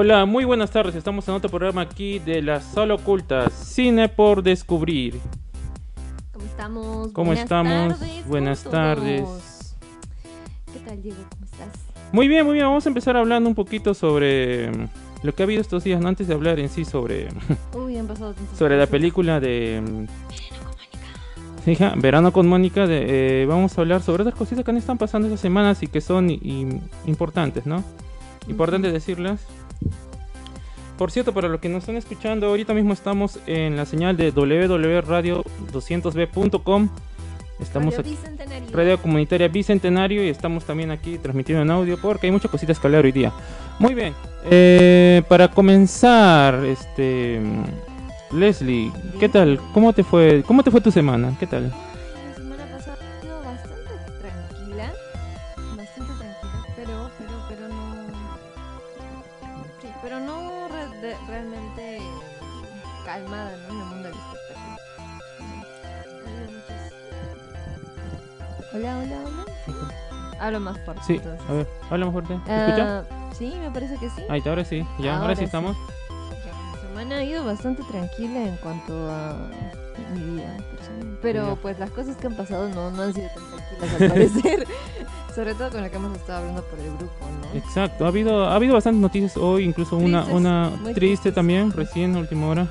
Hola, muy buenas tardes. Estamos en otro programa aquí de la Sala Oculta, Cine por Descubrir. ¿Cómo estamos? ¿Cómo Buenas estamos? tardes, Buenas ¿cómo tardes. ¿Qué tal, Diego? ¿Cómo estás? Muy bien, muy bien. Vamos a empezar hablando un poquito sobre mm, lo que ha habido estos días, ¿no? antes de hablar en sí sobre, Uy, han pasado sobre la película de... mm, Hija, Verano con Mónica. de- eh, vamos a hablar sobre otras cositas que han estado pasando estas semanas y que son importantes, ¿no? Importante decirlas. Por cierto, para los que nos están escuchando, ahorita mismo estamos en la señal de www.radio200b.com. Estamos Radio Bicentenario. Radio Comunitaria Bicentenario, y estamos también aquí transmitiendo en audio porque hay muchas cositas que hablar hoy día. Muy bien, eh, para comenzar, este. Leslie, ¿qué tal? ¿Cómo te fue? ¿Cómo te fue tu semana? ¿Qué tal? Sí, entonces. a ver, habla más fuerte. ¿Me escucha? Ah, sí, me parece que sí. Ahí está, ahora sí, ya, ahora, Ahora sí estamos. Ya, La semana ha ido bastante tranquila en cuanto a mi vida personal. Pero Ya. pues las cosas que han pasado no, no han sido tan tranquilas al parecer. Sobre todo con lo que hemos estado hablando por el grupo, ¿no? Exacto, ha habido, ha habido bastantes noticias hoy, incluso una, Tristes, una triste tristes. también, recién, última hora.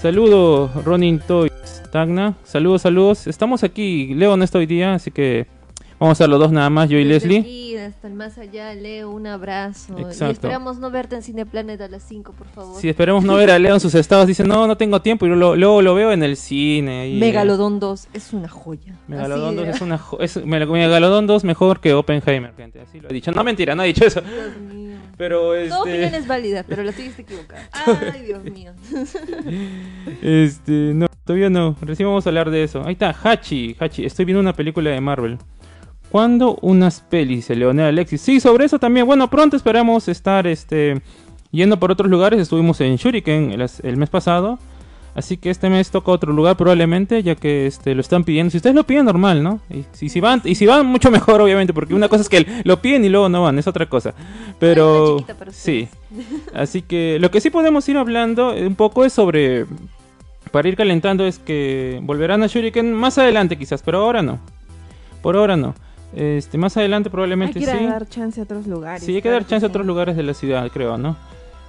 Saludos, Ronin Toys, Tagna, saludos, saludos. Estamos aquí, Leo no está hoy día, así que vamos a ser los dos nada más, yo y Desde Leslie. aquí hasta el más allá, Leo, un abrazo. Exacto. Y esperamos no verte en Cineplanet a las 5, por favor. Si esperemos no ver a Leo en sus estados, dice, no, no tengo tiempo, y lo- luego lo veo en el cine. eh. Megalodon 2 es una joya. Megalodon Así 2 es una jo- es, Meg- Megalodon 2 mejor que Oppenheimer, gente, así lo he dicho. No, mentira, no he dicho eso. Dios mío. Pero Toda opinión este, es válida, pero la está equivocada. Ay, Dios mío. este, no, todavía no. Recién vamos a hablar de eso. Ahí está, Hachi, Hachi. Estoy viendo una película de Marvel. ¿Cuándo unas pelis? Se Leonel Alexis. Sí, sobre eso también. Bueno, pronto esperamos estar este, yendo por otros lugares. Estuvimos en Shuriken el, el mes pasado. Así que este mes toca otro lugar probablemente, ya que este, lo están pidiendo. Si ustedes lo piden, normal, ¿no? Y si, si van, y si van, mucho mejor, obviamente, porque una cosa es que lo piden y luego no van, es otra cosa. Pero sí. Así que lo que sí podemos ir hablando un poco es sobre, para ir calentando, es que volverán a Shuriken más adelante quizás, pero ahora no. Por ahora no. Este, más adelante Hay probablemente que ir a sí. dar chance a otros lugares. Sí, hay que dar chance a otros lugares de la ciudad, creo, ¿no?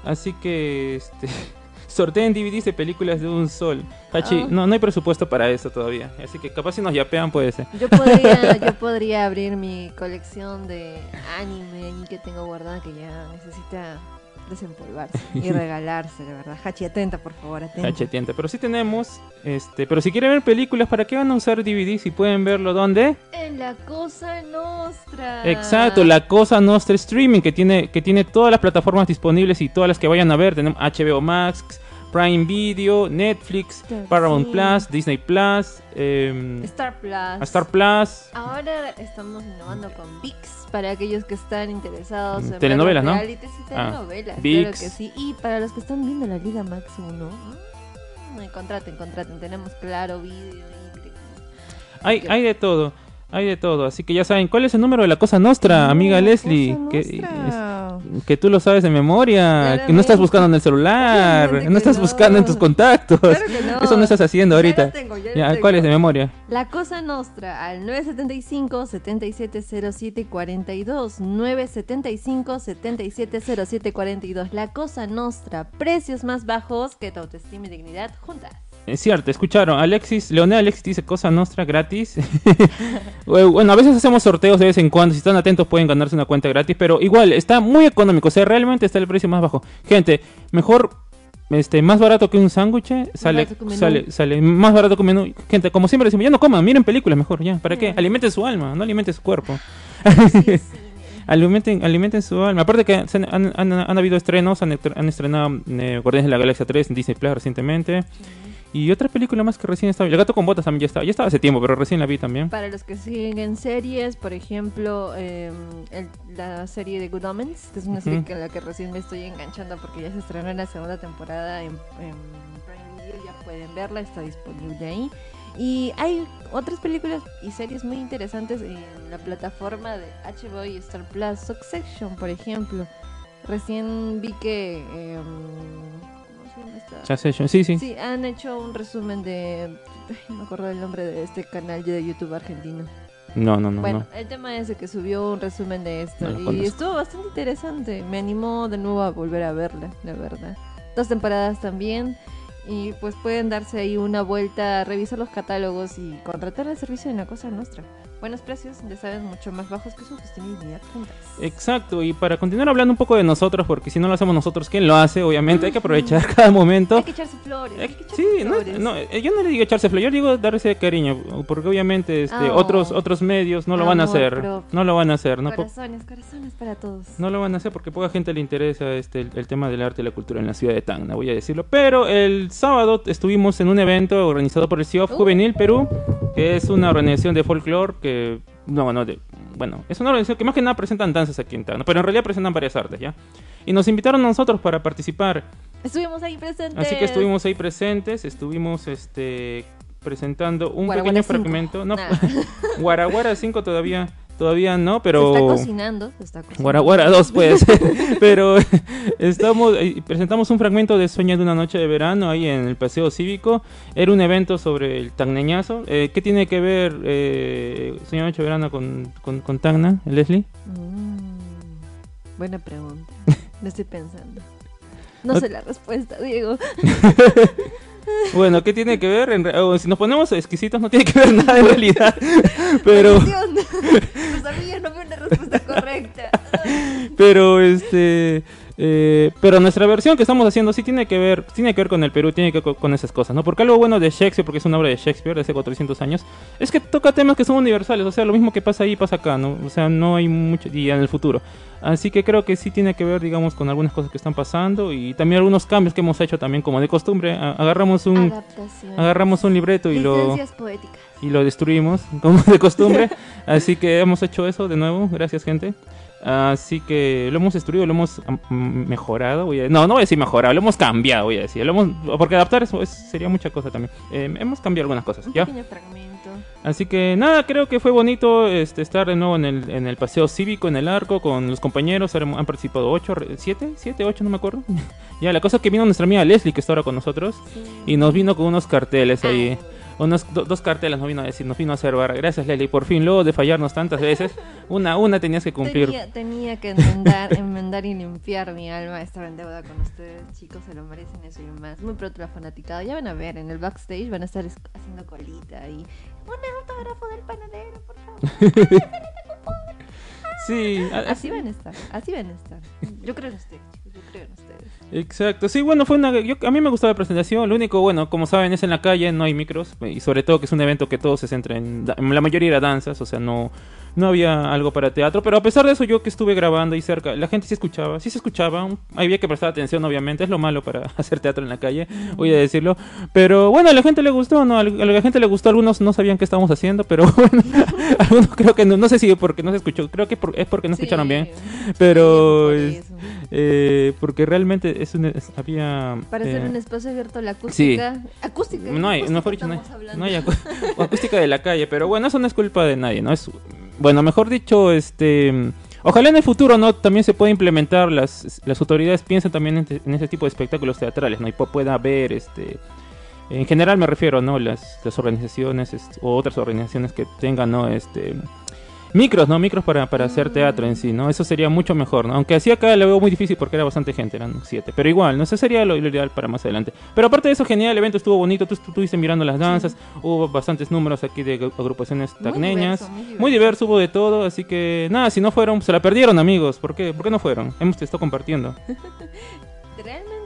Así que, este, sorteen DVDs de películas de un sol. Hachi, Ah. no, no hay presupuesto para eso todavía. Así que capaz si nos yapean puede ser. Yo podría, yo podría abrir mi colección de anime que tengo guardada que ya necesita desempolvarse y regalarse, de verdad. Hachi, atenta, por favor, atenta. Hachi, atiende. Pero sí tenemos, este, pero si quieren ver películas, ¿para qué van a usar DVDs si pueden verlo dónde? En la cosa nostra. Exacto, la cosa Nostra Streaming que tiene, que tiene todas las plataformas disponibles y todas las que vayan a ver. Tenemos HBO Max, Prime Video, Netflix, Claro, Paramount. Plus, Disney Plus, em, Star Plus. Star Plus. Ahora estamos innovando con VIX para aquellos que están interesados en telenovelas, ¿no? realities y Ah, telenovelas, claro ViX. que sí. Y para los que están viendo la Liga Max 1, mm, contraten, contraten, tenemos claro vídeo y. Hay, hay de todo, hay de todo. Así que ya saben, ¿cuál es el número de la cosa Nostra, amiga La Leslie? Que, Nostra. es- que tú lo sabes de memoria, que no estás buscando en el celular, no estás no. buscando en tus contactos. Claro que no. Eso no estás haciendo Ya ahorita. lo tengo, ya lo Ya, tengo. ¿Cuál es de memoria? La Cosa Nostra al 975 7707 42 975 7707 42 La Cosa Nostra, precios más bajos que tu autoestima y dignidad juntas. Es cierto, escucharon. Alexis, Leonel Alexis dice cosa nuestra gratis. bueno, a veces hacemos sorteos de vez en cuando. Si están atentos pueden ganarse una cuenta gratis. Pero igual, está muy económico. O sea, realmente está el precio más bajo. Gente, mejor este, más barato que un sándwich, sale, un menú. sale, sale más barato que un menú. Gente, como siempre decimos, ya no coman, miren películas mejor, ya. ¿Para qué? Alimenten su alma, no alimenten su cuerpo. Alimenten, alimenten su alma. Aparte que han, han- han- han habido estrenos, han, han estrenado eh, Guardianes de la Galaxia 3 en Disney Plus recientemente. Y otra película más que recién estaba. El gato con botas también ya estaba. Ya estaba hace tiempo, pero recién la vi también. Para los que siguen series, por ejemplo, eh, el- la serie de Good Omens, que es una serie en la que recién me estoy enganchando porque ya se estrenó en la segunda temporada en, en Prime Video, ya pueden verla, está disponible ahí. Y hay otras películas y series muy interesantes en la plataforma de HBO y Star Plus, Succession, por ejemplo. Recién vi que... eh, ¿Cómo se llama esta? Succession, Sí, sí. Sí, han hecho un resumen de... ay, no me acuerdo el nombre de este canal de YouTube argentino. No, no, no. bueno, no. el tema es de que subió un resumen de esto No y conozco. estuvo bastante interesante. Me animó de nuevo a volver a verla, la verdad. Dos temporadas también. Y pues pueden darse ahí una vuelta, revisar los catálogos y contratar el servicio de la cosa nuestra. Buenos precios, ya saben, mucho más bajos que su sostenibilidad juntas. Exacto, y para continuar hablando un poco de nosotros, porque si no lo hacemos nosotros, ¿quién lo hace? Obviamente hay que aprovechar cada momento. Hay que echarse flores. Hay que echarse Sí, flores. no, eh, yo no le digo echarse flor, yo digo darse cariño, porque obviamente este, Ah. otros otros medios no lo van a hacer, propio. no lo van a hacer, no, corazones, corazones para todos. no lo van a hacer porque poca gente le interesa este el, el tema del arte y la cultura en la ciudad de Tacna, voy a decirlo. Pero el sábado estuvimos en un evento organizado por el CIOF Uh. Juvenil Perú, que es una organización de folclore que no, no, de, bueno, es una organización que más que nada presentan danzas aquí en Tacna, pero en realidad presentan varias artes, ¿ya? Y nos invitaron a nosotros para participar. Estuvimos ahí presentes. Así que estuvimos ahí presentes, estuvimos este presentando un pequeño fragmento. No. Guaraguara 5 todavía todavía no, Se pero está cocinando, se está cocinando. Guaraguara 2 puede ser, pero estamos eh, presentamos un fragmento de Sueño de una noche de verano ahí en el Paseo Cívico. Era un evento sobre el tagneñazo. Eh, ¿Qué tiene que ver eh, Sueño de noche de verano con, con, con Tacna, Leslie? Mm, buena pregunta. Lo estoy pensando. No No- sé la respuesta, Diego. Bueno, ¿qué tiene que ver? En re- o si nos ponemos exquisitos no tiene que ver nada en realidad, pero... Maldición. Pues sabía, no veo una respuesta correcta. pero este eh, pero nuestra versión que estamos haciendo sí tiene que ver tiene que ver con el Perú tiene que ver con, esas cosas no porque algo bueno de Shakespeare porque es una obra de Shakespeare de hace 400 años es que toca temas que son universales o sea lo mismo que pasa ahí pasa acá no o sea no hay mucho y en el futuro así que creo que sí tiene que ver digamos con algunas cosas que están pasando y también algunos cambios que hemos hecho también como de costumbre agarramos un agarramos un libreto y lo poéticas. y lo destruimos, como de costumbre. Así que hemos hecho eso de nuevo, gracias gente. Así que lo hemos destruido, lo hemos mejorado. Voy a- no, no voy a decir mejorado, lo hemos cambiado, voy a decir. Lo hemos, porque adaptar eso es- sería mucha cosa también. Eh, hemos cambiado algunas cosas, Un ¿ya? pequeño fragmento. Así que nada, creo que fue bonito este, estar de nuevo en el, en el paseo cívico, en el arco, con los compañeros. Ahora han participado 8, 7, 7, 8, no me acuerdo. ya, la cosa es que vino nuestra amiga Leslie, que está ahora con nosotros, Sí. y nos vino con unos carteles ahí. Ay, Unos, do- dos carteles nos vino a decir, nos vino a hacer barra. Gracias, Leslie. Por fin, luego de fallarnos tantas veces, una, una tenías que cumplir. Tenía, tenía que enmendar, enmendar y limpiar mi alma. Estaba en deuda con ustedes, chicos. Se lo merecen eso y más. Muy pronto la fanaticada. Ya van a ver, en el backstage van a estar es- haciendo colita y. Un autógrafo del panadero, por favor. Sí, Así van a estar, así van a estar. Yo creo en ustedes, Exacto, sí, bueno, fue una... yo- a mí me gustó la presentación, lo único, bueno, como saben, es en la calle, no hay micros, y sobre todo que es un evento que todo se centra en... La mayoría era danzas, o sea, no, no había algo para teatro, pero a pesar de eso, yo que estuve grabando ahí cerca, la gente sí escuchaba, sí se escuchaba, había que prestar atención, obviamente, es lo malo para hacer teatro en la calle, voy a decirlo, pero bueno, a la gente le gustó, ¿no? A la gente le gustó, algunos no sabían qué estábamos haciendo, pero bueno, algunos creo que no, no sé si porque no se escuchó, creo que por- es porque no escucharon Sí, bien, sí, pero... por es- eso. eh, porque realmente es un, es- había... Para hacer eh, un espacio abierto a la acústica. Acústica. no hay, acústica mejor dicho, no hay, no hay acústica de la calle, pero bueno, eso no es culpa de nadie, ¿no? Es, bueno, mejor dicho, este... Ojalá en el futuro, ¿no? También se pueda implementar, las, las autoridades piensen también en, en ese tipo de espectáculos teatrales, ¿no? Y pu- pueda haber, este... En general me refiero, ¿no? Las, las organizaciones este, o otras organizaciones que tengan, ¿no? Este... Micros, ¿no? Micros para, para hacer teatro en sí, ¿no? Eso sería mucho mejor, ¿no? Aunque así acá lo veo muy difícil porque era bastante gente, eran siete. Pero igual, ¿no? Eso sería lo, lo ideal para más adelante. Pero aparte de eso, genial, el evento estuvo bonito, tú estu- estuviste mirando las danzas, hubo bastantes números aquí de agru- agrupaciones Muy tacneñas. diverso, muy Muy diverso, hubo de todo, así que nada, si no fueron, se la perdieron amigos. ¿Por qué? ¿Por qué no fueron? Hemos estado compartiendo.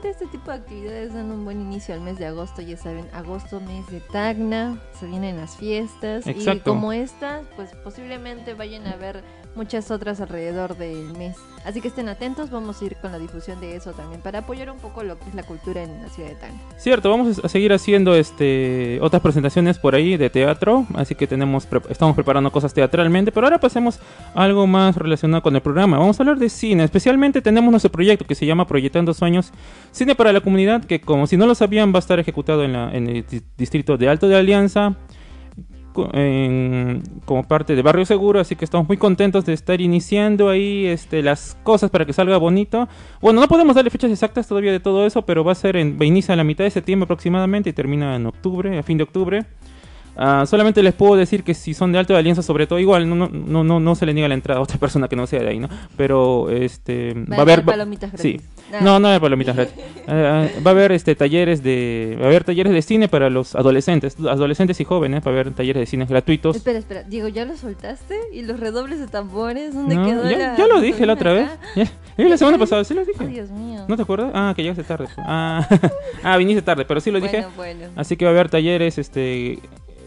Este tipo de actividades dan un buen inicio al mes de agosto, ya saben, agosto mes de Tacna, se vienen las fiestas y como esta, pues posiblemente vayan a ver muchas otras alrededor del mes. Así que estén atentos, vamos a ir con la difusión de eso también para apoyar un poco lo que es la cultura en la ciudad de Tacna. Cierto, vamos a seguir haciendo este otras presentaciones por ahí de teatro, así que tenemos estamos preparando cosas teatralmente, pero ahora pasemos a algo más relacionado con el programa. Vamos a hablar de cine, especialmente tenemos nuestro proyecto que se llama Proyectando Sueños, Cine para la Comunidad, que como si no lo sabían va a estar ejecutado en, la- en el di- distrito de Alto de Alianza como parte de Barrio Seguro, así que estamos muy contentos de estar iniciando ahí este, las cosas para que salga bonito. Bueno, no podemos darle fechas exactas todavía de todo eso, pero va a ser en, inicia a la mitad de septiembre aproximadamente y termina en octubre, a fin de octubre. Ah, solamente les puedo decir que si son de Alto de Alianza, sobre todo, igual no, no, no, no, se le niega la entrada a otra persona que no sea de ahí, ¿no? Pero este va a haber palomitas sí. Ah, no, no hay palomitas gratis. Eh, va a haber este talleres de va a haber talleres de cine para los adolescentes, adolescentes y jóvenes, va a haber talleres de cine gratuitos. Espera, espera, Diego, ¿ya lo soltaste? ¿Y los redobles de tambores? ¿Dónde No, quedó ya, la ya lo dije la otra vez. acá? Ya, ya la semana pasada sí lo dije. Oh, Dios mío. ¿No te acuerdas? Ah, que llegaste tarde. Ah, ah, viniste tarde, pero sí lo dije. Bueno. Así que va a haber talleres este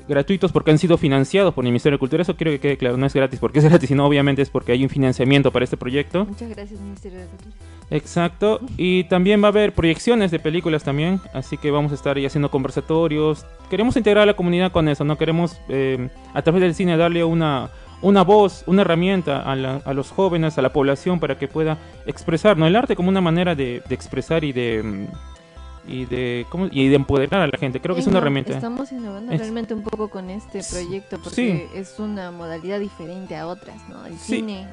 gratuitos porque han sido financiados por el Ministerio de Cultura. Eso quiero que quede claro, no es gratis porque es gratis, sino obviamente es porque hay un financiamiento para este proyecto. Muchas gracias, Ministerio de Cultura. Exacto. Y también va a haber proyecciones de películas también. Así que vamos a estar ahí haciendo conversatorios. Queremos integrar a la comunidad con eso. No queremos eh, a través del cine darle una, una voz, una herramienta a, la- a los jóvenes, a la población para que pueda expresar ¿no? el arte como una manera de, de expresar y de... Y de, ¿cómo? y de empoderar a la gente. Creo que es una herramienta. Estamos innovando Es- realmente un poco con este proyecto porque sí. es una modalidad diferente a otras, ¿no? El Sí. cine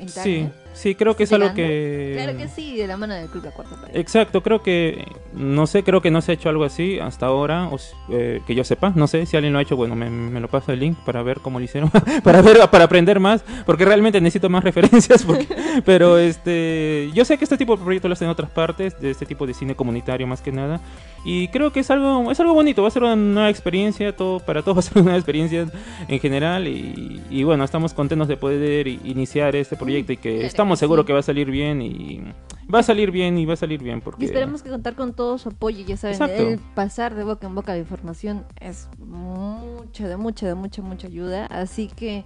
en Sí. Sí, creo que es algo que... Claro que sí, de la mano del Club La Cuarta Pared. Exacto, creo que, no sé, creo que no se ha hecho algo así hasta ahora, o eh, que yo sepa, no sé, si alguien lo ha hecho, bueno, me, me lo pasa el link para ver cómo lo hicieron, para ver, para aprender más, porque realmente necesito más referencias, porque- pero este, yo sé que este tipo de proyectos lo hacen en otras partes, de este tipo de cine comunitario más que nada, y creo que es algo, es algo bonito, va a ser una nueva experiencia, todo, para todos va a ser una nueva experiencia en general, y, y bueno, estamos contentos de poder iniciar este proyecto y que Claro estamos seguros sí. que va a salir bien y va a salir bien y va a salir bien porque Y esperemos que contar con todo su apoyo, ya saben, Exacto. el pasar de boca en boca la información es mucha, de mucha, de mucha, mucha ayuda, así que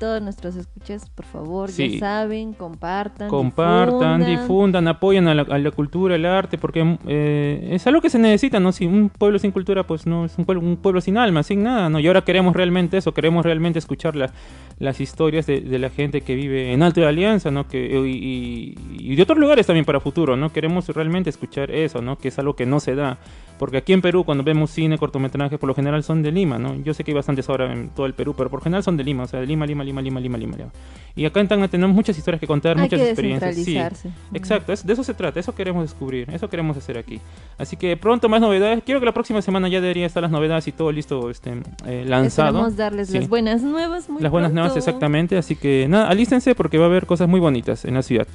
todos nuestros escuchas, por favor, Sí. ya saben, compartan, compartan, difundan, apoyan a la, a la cultura, el arte, porque eh, es algo que se necesita, ¿no? Si un pueblo sin cultura, pues no es un pueblo, un pueblo sin alma, sin nada, ¿no? Y ahora queremos realmente eso, queremos realmente escuchar la- las historias de, de la gente que vive en Alto de Alianza, ¿no? Que, y, y- y de otros lugares también para futuro, ¿no? Queremos realmente escuchar eso, ¿no? Que es algo que no se da. Porque aquí en Perú, cuando vemos cine, cortometrajes, por lo general son de Lima, ¿no? Yo sé que hay bastantes ahora en todo el Perú, pero por general son de Lima, o sea, de Lima, Lima, Lima, Lima, Lima, Lima. Lima. Y acá en Tacna tenemos muchas historias que contar, Hay muchas que experiencias. Sí, descentralizarse. Exacto, es- de eso se trata, eso queremos descubrir, eso queremos hacer aquí. Así que pronto más novedades. Quiero que la próxima semana ya debería estar las novedades y todo listo, este, eh, lanzado. Esperamos darles Sí. las buenas nuevas muy Las buenas nuevas, pronto. exactamente. Así que nada, alístense porque va a haber cosas muy bonitas en la ciudad.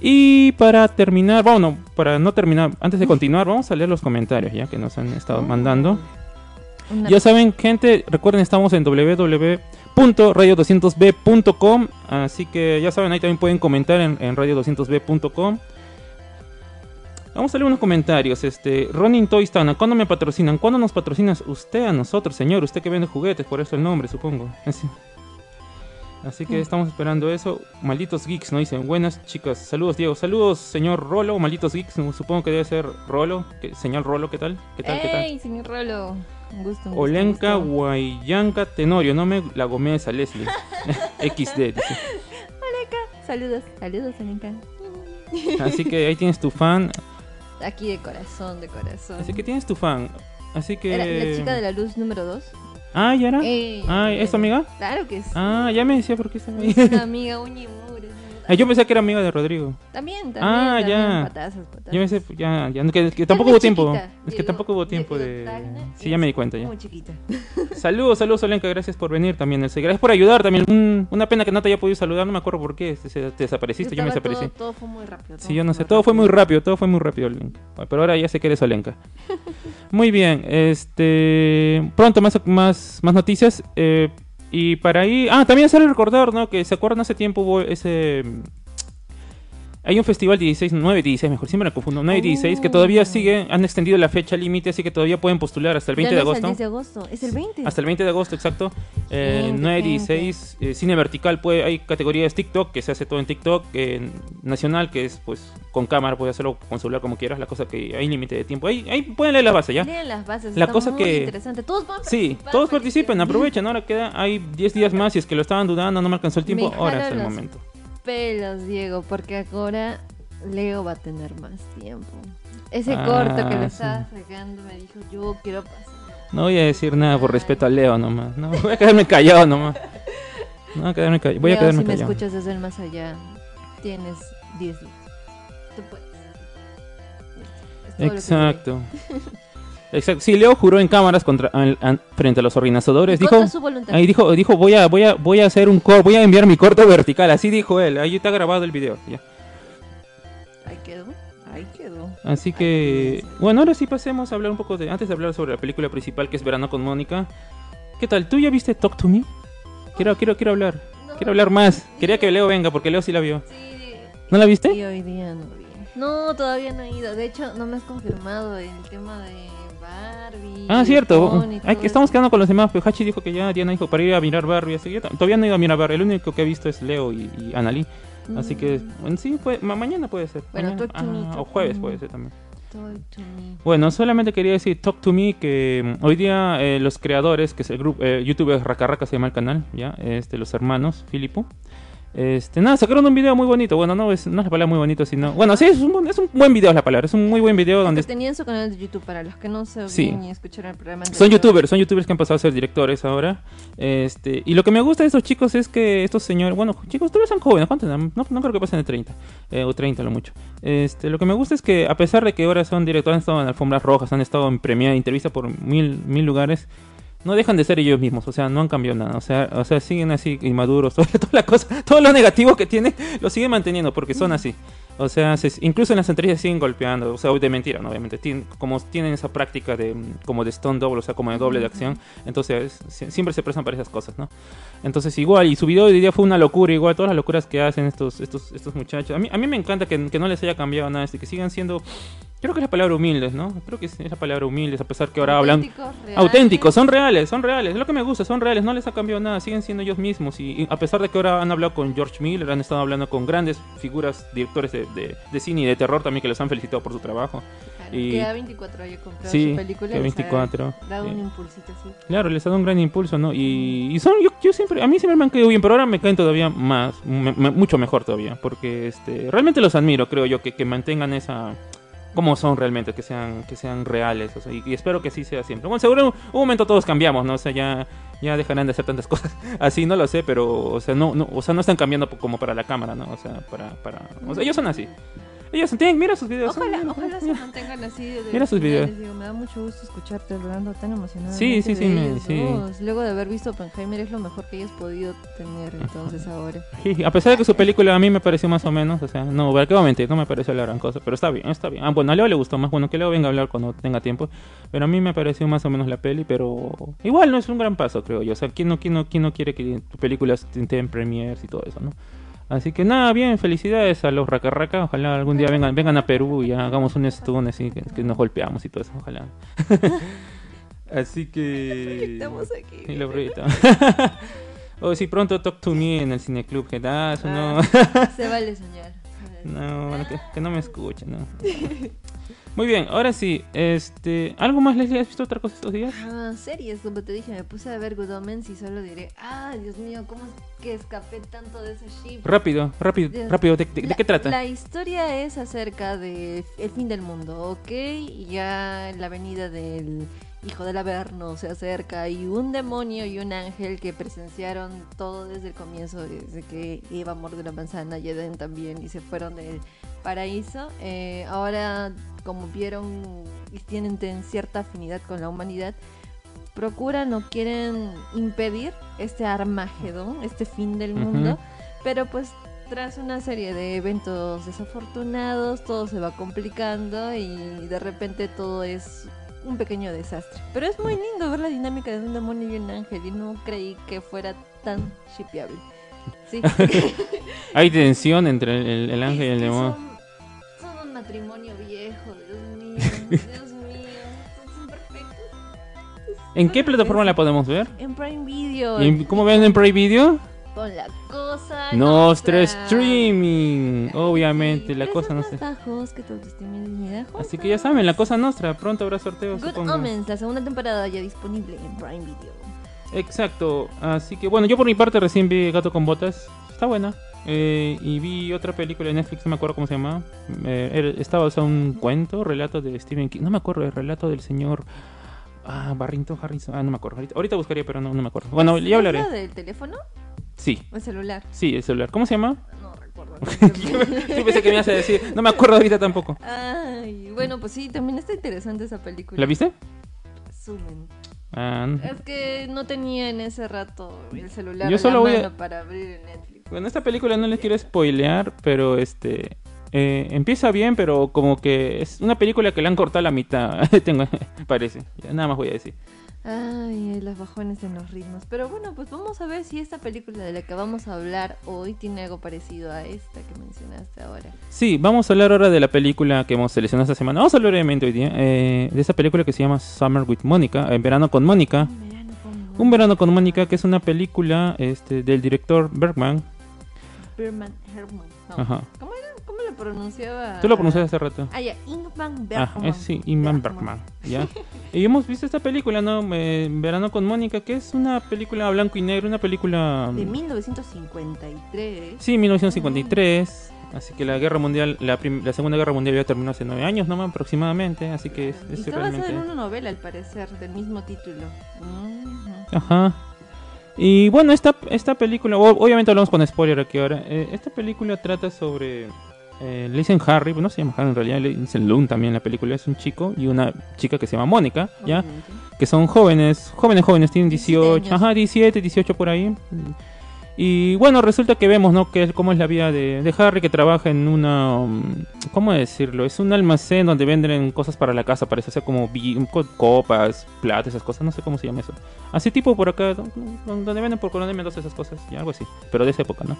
Y para terminar, bueno, para no terminar, antes de continuar, vamos a leer los comentarios ya que nos han estado mandando. Una- Ya saben, gente, recuerden, estamos en www.radio200b.com. Así que ya saben, ahí también pueden comentar en, en radio200b.com. Vamos a leer unos comentarios. Este, Ronin Toystana, ¿cuándo me patrocinan? ¿Cuándo nos patrocinas usted a nosotros, señor? Usted que vende juguetes, por eso el nombre, supongo. Así, Así que estamos esperando eso. Malditos geeks, ¿no? Dicen, buenas chicas. Saludos, Diego. Saludos, señor Rolo. Malditos geeks, supongo que debe ser Rolo. ¿Qué- señor Rolo, ¿qué tal? ¿Qué tal? ¿Qué tal? ¡Ey, señor Rolo! Un gusto, un Olenka gusto. Guayanca Tenorio, no me la gomeza Leslie. XD, dice. Saludos, saludos, Olenka. Así que ahí tienes tu fan. Aquí de corazón, de corazón. Así que tienes tu fan. Así que. Era la chica de la luz número 2. Ah, ya era. Ey, Ah, ¿es tu amiga? Claro que sí. Ah, ya me decía por qué estaba ahí. Es una amiga uña y. Ah, yo pensé que era amiga de Rodrigo. También, también. Ah, también, ya. Patazas, patazas. Ya me sé, ya, ya, que, que tampoco hubo tiempo. chiquita, Es que tampoco hubo tiempo de. Sí, ya me di cuenta ya. Muy chiquita. Saludos, saludos, Olenka, gracias por venir también. Gracias por ayudar también. Un- una pena que no te haya podido saludar, no me acuerdo por qué. Te, te desapareciste, yo me desaparecí. Todo, todo fue muy rápido. Sí, yo no sé, todo fue muy rápido, todo fue muy rápido, Olenka. Pero ahora ya sé que eres Olenka. Muy bien, este pronto más más más noticias eh, y para ahí, ah, también hacer recordar, ¿no? Que se acuerdan hace tiempo hubo ese Hay un festival 16, 9 16, mejor, siempre me confundo, 9 16, que todavía Oh. sigue, han extendido la fecha límite, así que todavía pueden postular hasta el 20 Ya de agosto. el 10 de agosto, es el 20. Hasta el 20 de agosto, exacto. Eh, Gente, 9 gente. 16, eh, cine vertical, puede, hay categorías TikTok, que se hace todo en TikTok, eh, nacional, que es pues con cámara, puedes hacerlo con celular como quieras, la cosa que hay límite de tiempo. Ahí, ahí pueden leer las bases, ¿ya? Lean las bases, La está cosa muy que- interesante. Todos van Sí, todos participen, aprovechen, ahora queda, hay 10 días más, si es que lo estaban dudando, no me alcanzó el tiempo, ahora es el los momento. Pelos, Diego, porque ahora Leo va a tener más tiempo. Ese Ah, corto que lo sí. estaba sacando me dijo, yo quiero pasar. No voy a decir nada por respeto a Leo nomás, no, voy a quedarme callado nomás. No, voy a quedarme callado, voy a quedarme si me escuchas desde el más allá, tienes 10 días. Tú puedes. Exacto. Exacto. Sí, Leo juró en cámaras contra, an- frente a los ordenadores. Dijo, su voluntad. ahí dijo, dijo, voy a, voy a, voy a hacer un cor, voy a enviar mi corto vertical. Así dijo él. Ahí está grabado el video. ya. Ahí quedó. Ahí quedó. Así que, bueno, ahora sí pasemos a hablar un poco de, antes de hablar sobre la película principal que es Verano con Mónica. ¿Qué tal? ¿Tú ya viste Talk to Me? Quiero, quiero, quiero hablar. No. Quiero hablar más. Quería que Leo venga porque Leo sí la vio. Sí, ¿No la viste? y hoy día no vi. No, todavía no he ido. De hecho, no me has confirmado el tema de Barbie. Ah, cierto. Ay, estamos quedando con los demás, pero Hachi dijo que ya Diana dijo para ir a mirar Barbie. Así que todavía no he ido a mirar Barbie. El único que he visto es Leo y, y Annalie. Así que, Mm, bueno, sí, puede- ma- mañana puede ser. Bueno, Mañana- Talk to Me, ah, Talk o to jueves Me. puede ser también. Talk to me. Bueno, solamente quería decir Talk to Me que mm, hoy día eh, los creadores, que es el grupo, eh, YouTube Raka se llama el canal, ya, este, los hermanos, Filipo. Este, nada, sacaron un video muy bonito. Bueno, no es, no es la palabra muy bonito, sino. Bueno, sí, es un, buen- es un buen video, es la palabra. Es un muy buen video donde tenían su canal de YouTube para los que no se Sí. y escucharon el programa. Son anterior. youtubers, son youtubers que han pasado a ser directores ahora. Este, y lo que me gusta de estos chicos es que estos señores, bueno, chicos, todavía son jóvenes, ¿cuántos? No, no creo que pasen de 30, eh, o 30 lo mucho. Este, lo que me gusta es que a pesar de que ahora son directores, han estado en alfombras rojas, han estado en premia, entrevista por mil, mil lugares, no dejan de ser ellos mismos, o sea, no han cambiado nada, o sea, o sea siguen así inmaduros, toda, toda la cosa, todo lo negativo que tienen, lo siguen manteniendo porque son así. O sea, se- incluso en las entrevistas siguen golpeando, o sea, de mentira, ¿no? obviamente. Como tienen esa práctica de mm, como de stone double, o sea, como de doble de acción, entonces si- siempre se prestan para esas cosas, ¿no? Entonces igual, y su video de hoy día fue una locura, igual todas las locuras que hacen estos estos estos muchachos. A mí, a mí me encanta que, que no les haya cambiado nada, este, que sigan siendo, creo que es la palabra humildes, ¿no? Creo que es, la palabra humildes, a pesar que ahora hablan Auténticos, reales. auténticos, son reales, son reales, es lo que me gusta, son reales, no les ha cambiado nada, siguen siendo ellos mismos y, y a pesar de que ahora han hablado con George Miller, han estado hablando con grandes figuras, directores de, de- de cine y de terror también que los han felicitado por su trabajo. Claro, y- Que A24 haya comprado Sí, su película. que y les haya A24, Dado sí. un impulsito así. Claro, les ha dado un gran impulso, ¿no? Y, y son, yo, yo siempre, a mí siempre me han caído bien, pero ahora me caen todavía más, me- me- mucho mejor todavía, porque este, realmente los admiro, creo yo, que, que mantengan esa, como son realmente, que sean, que sean reales, o sea, y, y espero que así sea siempre. Bueno, seguro en un momento todos cambiamos, ¿no? O sea, ya, ya dejarán de hacer tantas cosas, así no lo sé, pero, o sea, no, no, o sea, no están cambiando como para la cámara, ¿no? O sea, para, para, o sea, ellos son así. Ellos tienen, mira sus videos. Ojalá, mira, ojalá se mantengan así. de- Mira sus videos. les digo, me da mucho gusto escucharte hablando tan emocionado. Sí, sí, sí, sí. Luego de haber visto Oppenheimer es lo mejor que hayas podido tener entonces ahora. Sí, a pesar de que su película a mí me pareció más o menos, o sea, no, ¿para qué mentir? No me pareció la gran cosa, pero está bien, está bien. Ah, bueno, a Leo le gustó más, bueno, que Leo venga a hablar cuando tenga tiempo, pero a mí me pareció más o menos la peli, pero igual no es un gran paso, creo yo. O sea, ¿quién no, quién no, quién no quiere que tus películas tengan premiers y todo eso, no? Así que nada, bien, felicidades a los Racarraca, ojalá algún día vengan, vengan a Perú y hagamos un stone así, que, que nos golpeamos y todo eso, ojalá. así que... Estamos aquí. Y lo proyectamos. O si pronto Talk to Me en el cineclub, que da, eso no. Se vale soñar. No, bueno, que, que no me escuchen, no. Muy bien, ahora sí, este, ¿algo más Leslie? ¿Has visto otra cosa estos días? Ah, series, como te dije, me puse a ver Good Omens y solo diré, ah, Dios mío, ¿cómo es que escapé tanto de ese ship? Rápido, rápido, Dios. rápido, ¿de, de- qué trata? La historia es acerca de el fin del mundo, ¿ok? Y ya la venida del hijo del Averno se acerca y un demonio y un ángel que presenciaron todo desde el comienzo, desde que Eva mordió la manzana y Edén también y se fueron del paraíso. eh, ahora, como vieron y tienen cierta afinidad con la humanidad, procuran o quieren impedir este Armagedón, este fin del mundo, pero pues tras una serie de eventos desafortunados, todo se va complicando y de repente todo es un pequeño desastre. Pero es muy lindo ver la dinámica de un demonio y un ángel y no creí que fuera tan shipeable. Sí. Hay tensión entre el, el ángel y el demonio. Matrimonio viejo, Dios mío, Dios mío. Son perfectos. ¿En qué plataforma la podemos ver? En Prime Video. ¿Y ¿Cómo ven en Prime Video? Con la cosa. Nostra nostra. Streaming. Obviamente, la cosa son no más sé. bajos que tu autoestima y dignidad, Así que ya saben, la cosa nuestra. Pronto habrá sorteos, Good supongo. Omens, la segunda temporada ya disponible en Prime Video. Exacto. Así que bueno, yo por mi parte recién vi Gato con Botas. Está buena. Eh, y vi otra película de Netflix, no me acuerdo cómo se llama. Eh, estaba basado en un cuento, relato de Stephen King. No me acuerdo, el relato del señor. Ah, Barrington Harrison. Ah, no me acuerdo. Ahorita, ahorita buscaría, pero no, no me acuerdo. Bueno, ya ¿Es hablaré. la del teléfono Sí, o el celular? sí, el celular. ¿Cómo se llama? No recuerdo. Yo pensé que me ibas a decir. No me acuerdo ahorita tampoco. Ay, bueno, pues sí, también está interesante esa película. ¿La viste? Ah, Es que no tenía en ese rato el celular Yo solo la voy a- para abrir Netflix. Bueno, esta película no les quiero spoilear, pero este eh, empieza bien, pero como que es una película que le han cortado la mitad, tengo, parece. Ya, nada más voy a decir. Ay, los bajones en los ritmos. Pero bueno, pues vamos a ver si esta película de la que vamos a hablar hoy tiene algo parecido a esta que mencionaste ahora. Sí, vamos a hablar ahora de la película que hemos seleccionado esta semana. Vamos a hablar brevemente hoy día eh, de esa película que se llama Summer with Mónica, en verano con Mónica. Un verano con Un verano con Mónica, que es una película este, del director Bergman. Bergman Herman. No. Ajá. ¿Cómo era? ¿Cómo lo pronunciaba? Tú lo pronunciaste hace rato. Ah, ya, Ingman Ah, Bergman. es, sí, Ingmar Bergman, ¿ya? y hemos visto esta película, ¿no? Eh, Verano con Mónica, que es una película blanco y negro, una película... De 1953. Sí, 1953. Así que la guerra mundial, la, la segunda guerra mundial ya terminó hace nueve años nomás aproximadamente. Así que es, Y es está basada en una novela, al parecer, del mismo título. Ujú. Ajá. Y bueno, esta, esta película, obviamente hablamos con spoiler aquí ahora. Eh, esta película trata sobre. Eh, le dicen Harry, no se llama Harry en realidad, le dicen Loon también en la película. Es un chico y una chica que se llama Mónica, ¿ya? Obviamente. Que son jóvenes, jóvenes, jóvenes, tienen 17 18, años. ajá, 17, 18 por ahí. Y bueno, resulta que vemos, ¿no? Que es, cómo es la vida de, de Harry que trabaja en una... um, ¿Cómo decirlo? Es un almacén donde venden cosas para la casa, parece ser como vi- co- copas, platos, esas cosas, no sé cómo se llama eso. Así tipo por acá, do- do- donde venden por Coronel Mendoza esas cosas, y algo así. Pero de esa época, ¿no?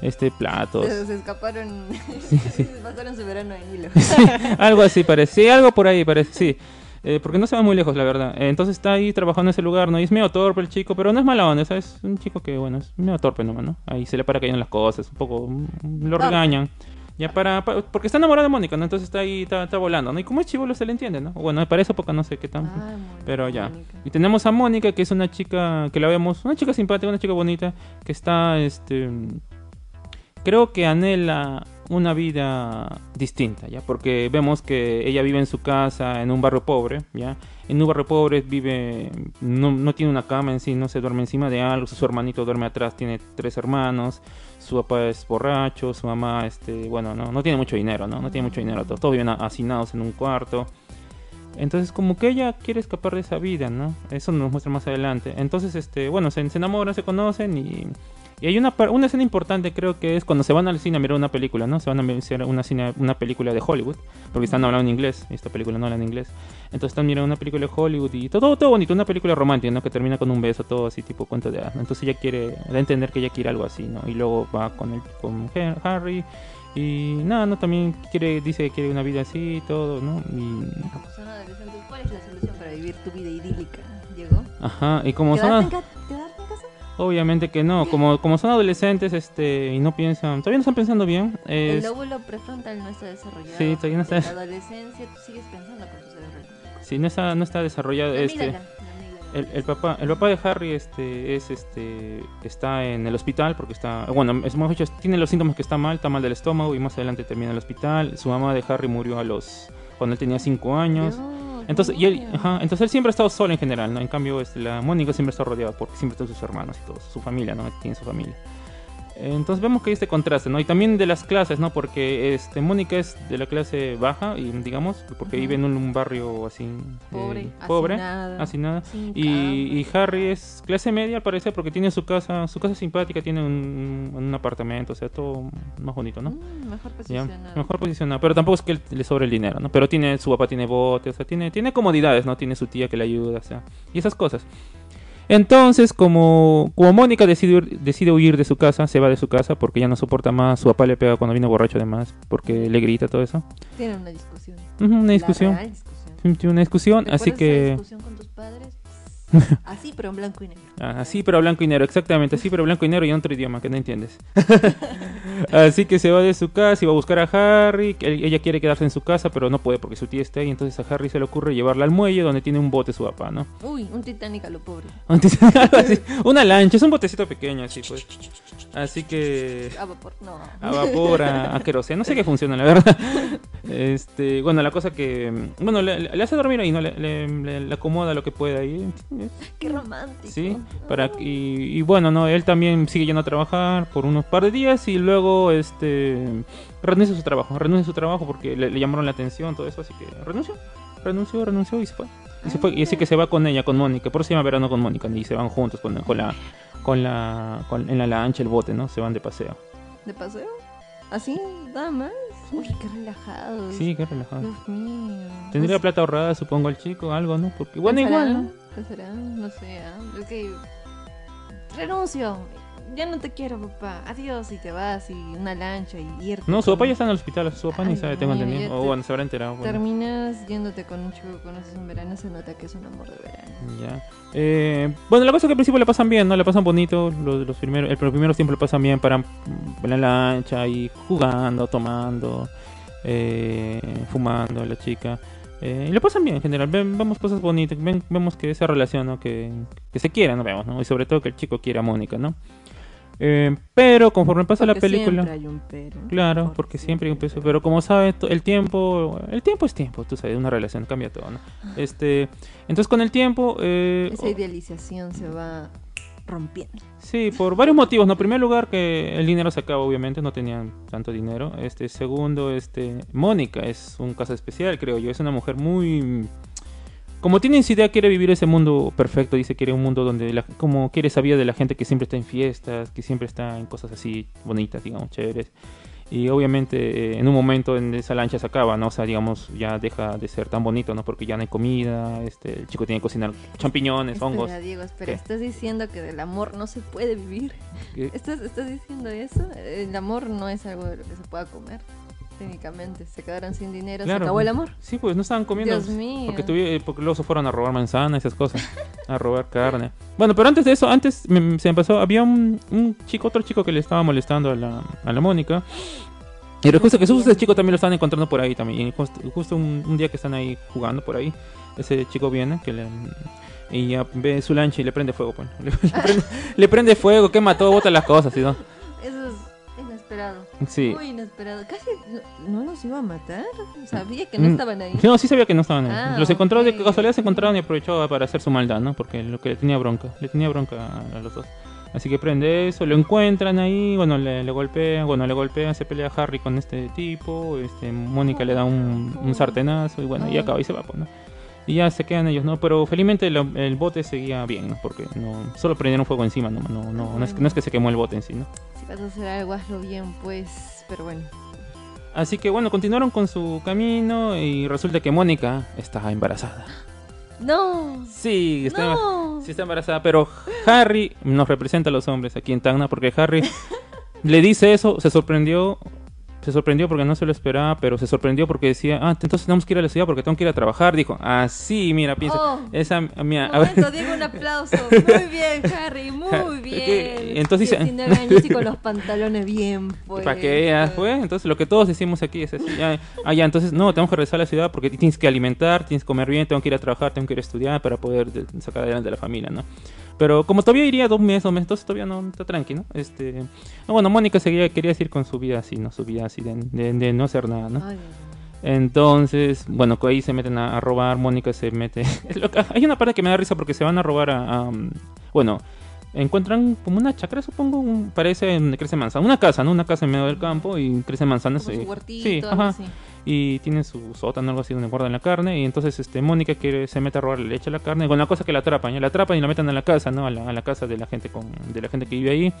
Este, platos. Se, se escaparon. Sí, sí. Pasaron su verano en hilo. algo así parece. Sí, algo por ahí parece, sí. Eh, porque no se va muy lejos, la verdad. Eh, entonces está ahí trabajando en ese lugar, ¿no? Y es medio torpe el chico, pero no es mala onda, ¿sabes? Es un chico que, bueno, es medio torpe nomás, ¿no? Ahí se le para cayendo las cosas, un poco... mm, Lo Torpe. regañan. Ya para, pa- Porque está enamorado de Mónica, ¿no? Entonces está ahí, está, está volando, ¿no? Y como es chivolo se le entiende, ¿no? Bueno, para esa época no sé qué tan... Ay, Pero ya. Mónica. Y tenemos a Mónica, que es una chica que la vemos, una chica simpática, una chica bonita, que está, este, creo que anhela una vida distinta, ¿ya? Porque vemos que ella vive en su casa, en un barrio pobre, ¿ya? En un barrio pobre vive, no, no tiene una cama en sí, no se duerme encima de algo, su hermanito duerme atrás, tiene tres hermanos, su papá es borracho, su mamá, este, bueno, no, no tiene mucho dinero, ¿no? No tiene mucho dinero, todos, todos viven hacinados en un cuarto. Entonces como que ella quiere escapar de esa vida, ¿no? Eso nos muestra más adelante. Entonces, este, bueno, se, se enamoran, se conocen y, y hay una, una escena importante creo que es cuando se van al cine a mirar una película, ¿no? Se van a ver una, cine, una película de Hollywood, porque están hablando en inglés, y esta película no habla en inglés. Entonces están mirando una película de Hollywood y todo, todo bonito, una película romántica, ¿no? Que termina con un beso, todo así tipo cuento de hadas, ¿no? Entonces ella quiere, da a entender que ella quiere algo así, ¿no? Y luego va con, el, con Harry y nada, ¿no? También quiere, dice que quiere una vida así y todo, ¿no? Y. ¿Cuál es la solución para vivir tu vida idílica? ¿Llegó? Ajá, y como ¿Quedarte, obviamente que no, como, como son adolescentes, este, y no piensan, todavía no están pensando bien, El es, lóbulo prefrontal no está desarrollado. Sí, todavía no está- En la adolescencia tú sigues pensando con tu cerebro. si no está, no está desarrollado, La este, el, el papá, el papá de Harry, este, es, este, está en el hospital porque está, bueno, es mejor dicho, tiene los síntomas que está mal, está mal del estómago y más adelante termina en el hospital. Su mamá de Harry murió a los, cuando él tenía 5 años. Dios, Entonces, y él, ajá, entonces él siempre ha estado solo en general, ¿no? En cambio, este, la Mónica siempre está rodeada porque siempre están sus hermanos y todo, su familia, ¿no? Tiene su familia. Entonces vemos que hay este contraste, ¿no? Y también de las clases, ¿no? Porque este, Mónica es de la clase baja, y digamos, porque vive en un, un barrio así... eh, Pobre, pobre, hacinada, así nada. Y. Harry es clase media al parecer porque tiene su casa, su casa simpática, tiene un, un apartamento, o sea, todo más bonito, ¿no? Mm, mejor Ya, posicionado. mejor posicionado, pero tampoco es que le sobre el dinero, ¿no? Pero tiene, su papá tiene botes, o sea, tiene, tiene comodidades, ¿no? Tiene su tía que le ayuda, o sea, y esas cosas. Entonces, como, como Mónica decide, decide huir de su casa, se va de su casa porque ya no soporta más, su papá le pega cuando viene borracho además, porque le grita todo eso. Tienen una discusión. Ujú, una La discusión. real una discusión, ¿Recuerdas así que... discusión con tus padres? Así, pero en blanco y negro. Ah, Así pero blanco y negro, exactamente, así pero blanco y negro y en otro idioma que no entiendes. así que se va de su casa y va a buscar a Harry, ella quiere quedarse en su casa pero no puede porque su tía está ahí, entonces a Harry se le ocurre llevarla al muelle donde tiene un bote su papá, ¿no? Uy, un Titanic a lo pobre. Así, una lancha, es un botecito pequeño así pues. Así que A vapor, no. a vapor, a, a queroseno, no sé qué funciona la verdad. Este, bueno, la cosa que, bueno, le, le hace dormir ahí, ¿no? Le, le- acomoda lo que puede ahí. Qué romántico. Sí, para y, y bueno, no, él también sigue yendo a trabajar por unos par de días y luego este renuncia a su trabajo, renuncia a su trabajo porque le, le llamaron la atención, todo eso, así que renunció, renunció, renunció y se fue. Y se fue, y así que se va con ella, con Mónica, por eso se llama verano con Mónica, y se van juntos con, con la con la con, en la lancha, el bote, ¿no? Se van de paseo. ¿De paseo? ¿Así? ¿Nada más? Uy, qué relajado. Sí, qué relajado. Dios mío. Tendría sé, plata ahorrada, supongo, el chico, algo, ¿no? Porque bueno, igual, ¿no? ¿Pensará? No sé. ¿ah? Es que. Renuncio. Ya no te quiero, papá. Adiós. Y te vas. Y una lancha. Y irte. No, su papá ya está en el hospital, su papá ni sabe, tengo entendido. O te- bueno, se habrá enterado. bueno. Terminas yéndote con un chico que conoces en verano. Se nota que es un amor de verano. Ya. Eh, bueno, la cosa es que al principio le pasan bien, ¿no? Le pasan bonito. Los, los primeros, el- los primeros tiempos le pasan bien para mm, en la lancha y jugando, tomando, eh, fumando la chica. Eh, y le pasan bien en general. Ven- vemos cosas bonitas. ven- vemos que esa relación, ¿no? Que, que se quiera, ¿no? Vemos, ¿no? Y sobre todo que el chico quiere a Mónica, ¿no? Eh, pero conforme pasa la película. Siempre hay un pero. Claro, porque siempre hay un peso. Pero como sabes, el tiempo, el tiempo es tiempo, tú sabes, una relación cambia todo, ¿no? Este, entonces con el tiempo, eh, Esa idealización se va rompiendo. sí, por varios motivos. No, en primer lugar que el dinero se acaba, obviamente, no tenían tanto dinero. Este, segundo, este, Mónica es un caso especial, creo yo. Es una mujer muy como tiene idea, quiere vivir ese mundo perfecto, dice, quiere un mundo donde, la- como quiere vida de la gente que siempre está en fiestas, que siempre está en cosas así bonitas, digamos, chéveres. Y obviamente eh, en un momento en esa lancha se acaba, ¿no? O sea, digamos, ya deja de ser tan bonito, ¿no? Porque ya no hay comida, este, el chico tiene que cocinar champiñones, hongos. Espera, Diego, espera. ¿Qué? ¿Estás diciendo que del amor no se puede vivir? ¿Estás, ¿Estás diciendo eso? El amor no es algo de lo que se pueda comer. Técnicamente, se quedaron sin dinero, Claro. se acabó el amor. Sí, pues no estaban comiendo. Dios mío. Porque, tuvi- eh, porque luego se fueron a robar manzana, esas cosas. a robar carne. Bueno, pero antes de eso, antes me- se me pasó, había un, un chico, otro chico que le estaba molestando a la, a la Mónica. Y resulta que justo ese chico también lo estaban encontrando por ahí también. Y justo, justo un, un día que están ahí jugando por ahí, ese chico viene que le, y ya ve su lancha y le prende fuego. pues. Le, le prende, le prende fuego, quema todo, bota las cosas. ¿sí, no? Eso es inesperado. Sí. Muy inesperado. Casi no, los iba a matar. Sabía que no Mm. estaban ahí. No, sí sabía que no estaban ahí. Ah, Los encontró de casualidad, se encontraron y aprovechó para hacer su maldad, ¿no? Porque lo que le tenía bronca, le tenía bronca a, los dos. Así que prende eso, lo encuentran ahí, bueno, le, le golpean, bueno, le golpean, se pelea Harry con este tipo, este, Mónica le da un, un sartenazo y bueno, y acaba y se va, pues, ¿no? Y ya se quedan ellos, ¿no? Pero felizmente el bote seguía bien, ¿no? Porque no, solo prendieron fuego encima, no, no, no, no, es, no es que se quemó el bote en sí, ¿no? Si vas a hacer algo, hazlo bien, pues. Pero bueno. Así que bueno, continuaron con su camino y resulta que Mónica está embarazada. ¡No! Sí, está, ¡No! sí está embarazada, pero Harry nos representa a los hombres aquí en Tacna porque Harry le dice eso, se sorprendió, se sorprendió porque no se lo esperaba, pero se sorprendió porque decía, ah, entonces tenemos que ir a la ciudad porque tengo que ir a trabajar. Dijo, ah, sí, mira, piensa, Oh. esa, mira, a Momento, ver, Diego, un aplauso. Muy bien, Harry, muy bien. entonces dice- 19 años y con los pantalones bien pues. para que veas, fue. Entonces lo que todos decimos aquí es así, ya, ah, ya, entonces no, tenemos que regresar a la ciudad porque tienes que alimentar, tienes que comer bien, tengo que ir a trabajar, tengo que ir a estudiar para poder de- sacar adelante a la familia, ¿no? Pero como todavía iría dos meses, dos meses, entonces todavía no está tranquilo, ¿no? Este, no, bueno, Mónica seguía, quería seguir con su vida así, ¿no? Su vida así de, de- de no hacer nada, ¿no? Ay, Entonces, bueno, que ahí se meten a, a robar, Mónica se mete... Hay una parte que me da risa porque se van a robar a... a, um, bueno, encuentran como una chacra, supongo, un- parece donde crece manzana. Una casa, ¿no? Una casa en medio del campo y crece manzanas. como y- su huertito, sí, ajá. así. Y tiene su sótano, algo así, donde guardan la carne. Y entonces este Mónica quiere, se mete a robar, le echa la carne. Con la cosa que la atrapan, ya la atrapan y la meten a la casa, ¿no? A la, a la casa de la gente con de la gente que vive ahí.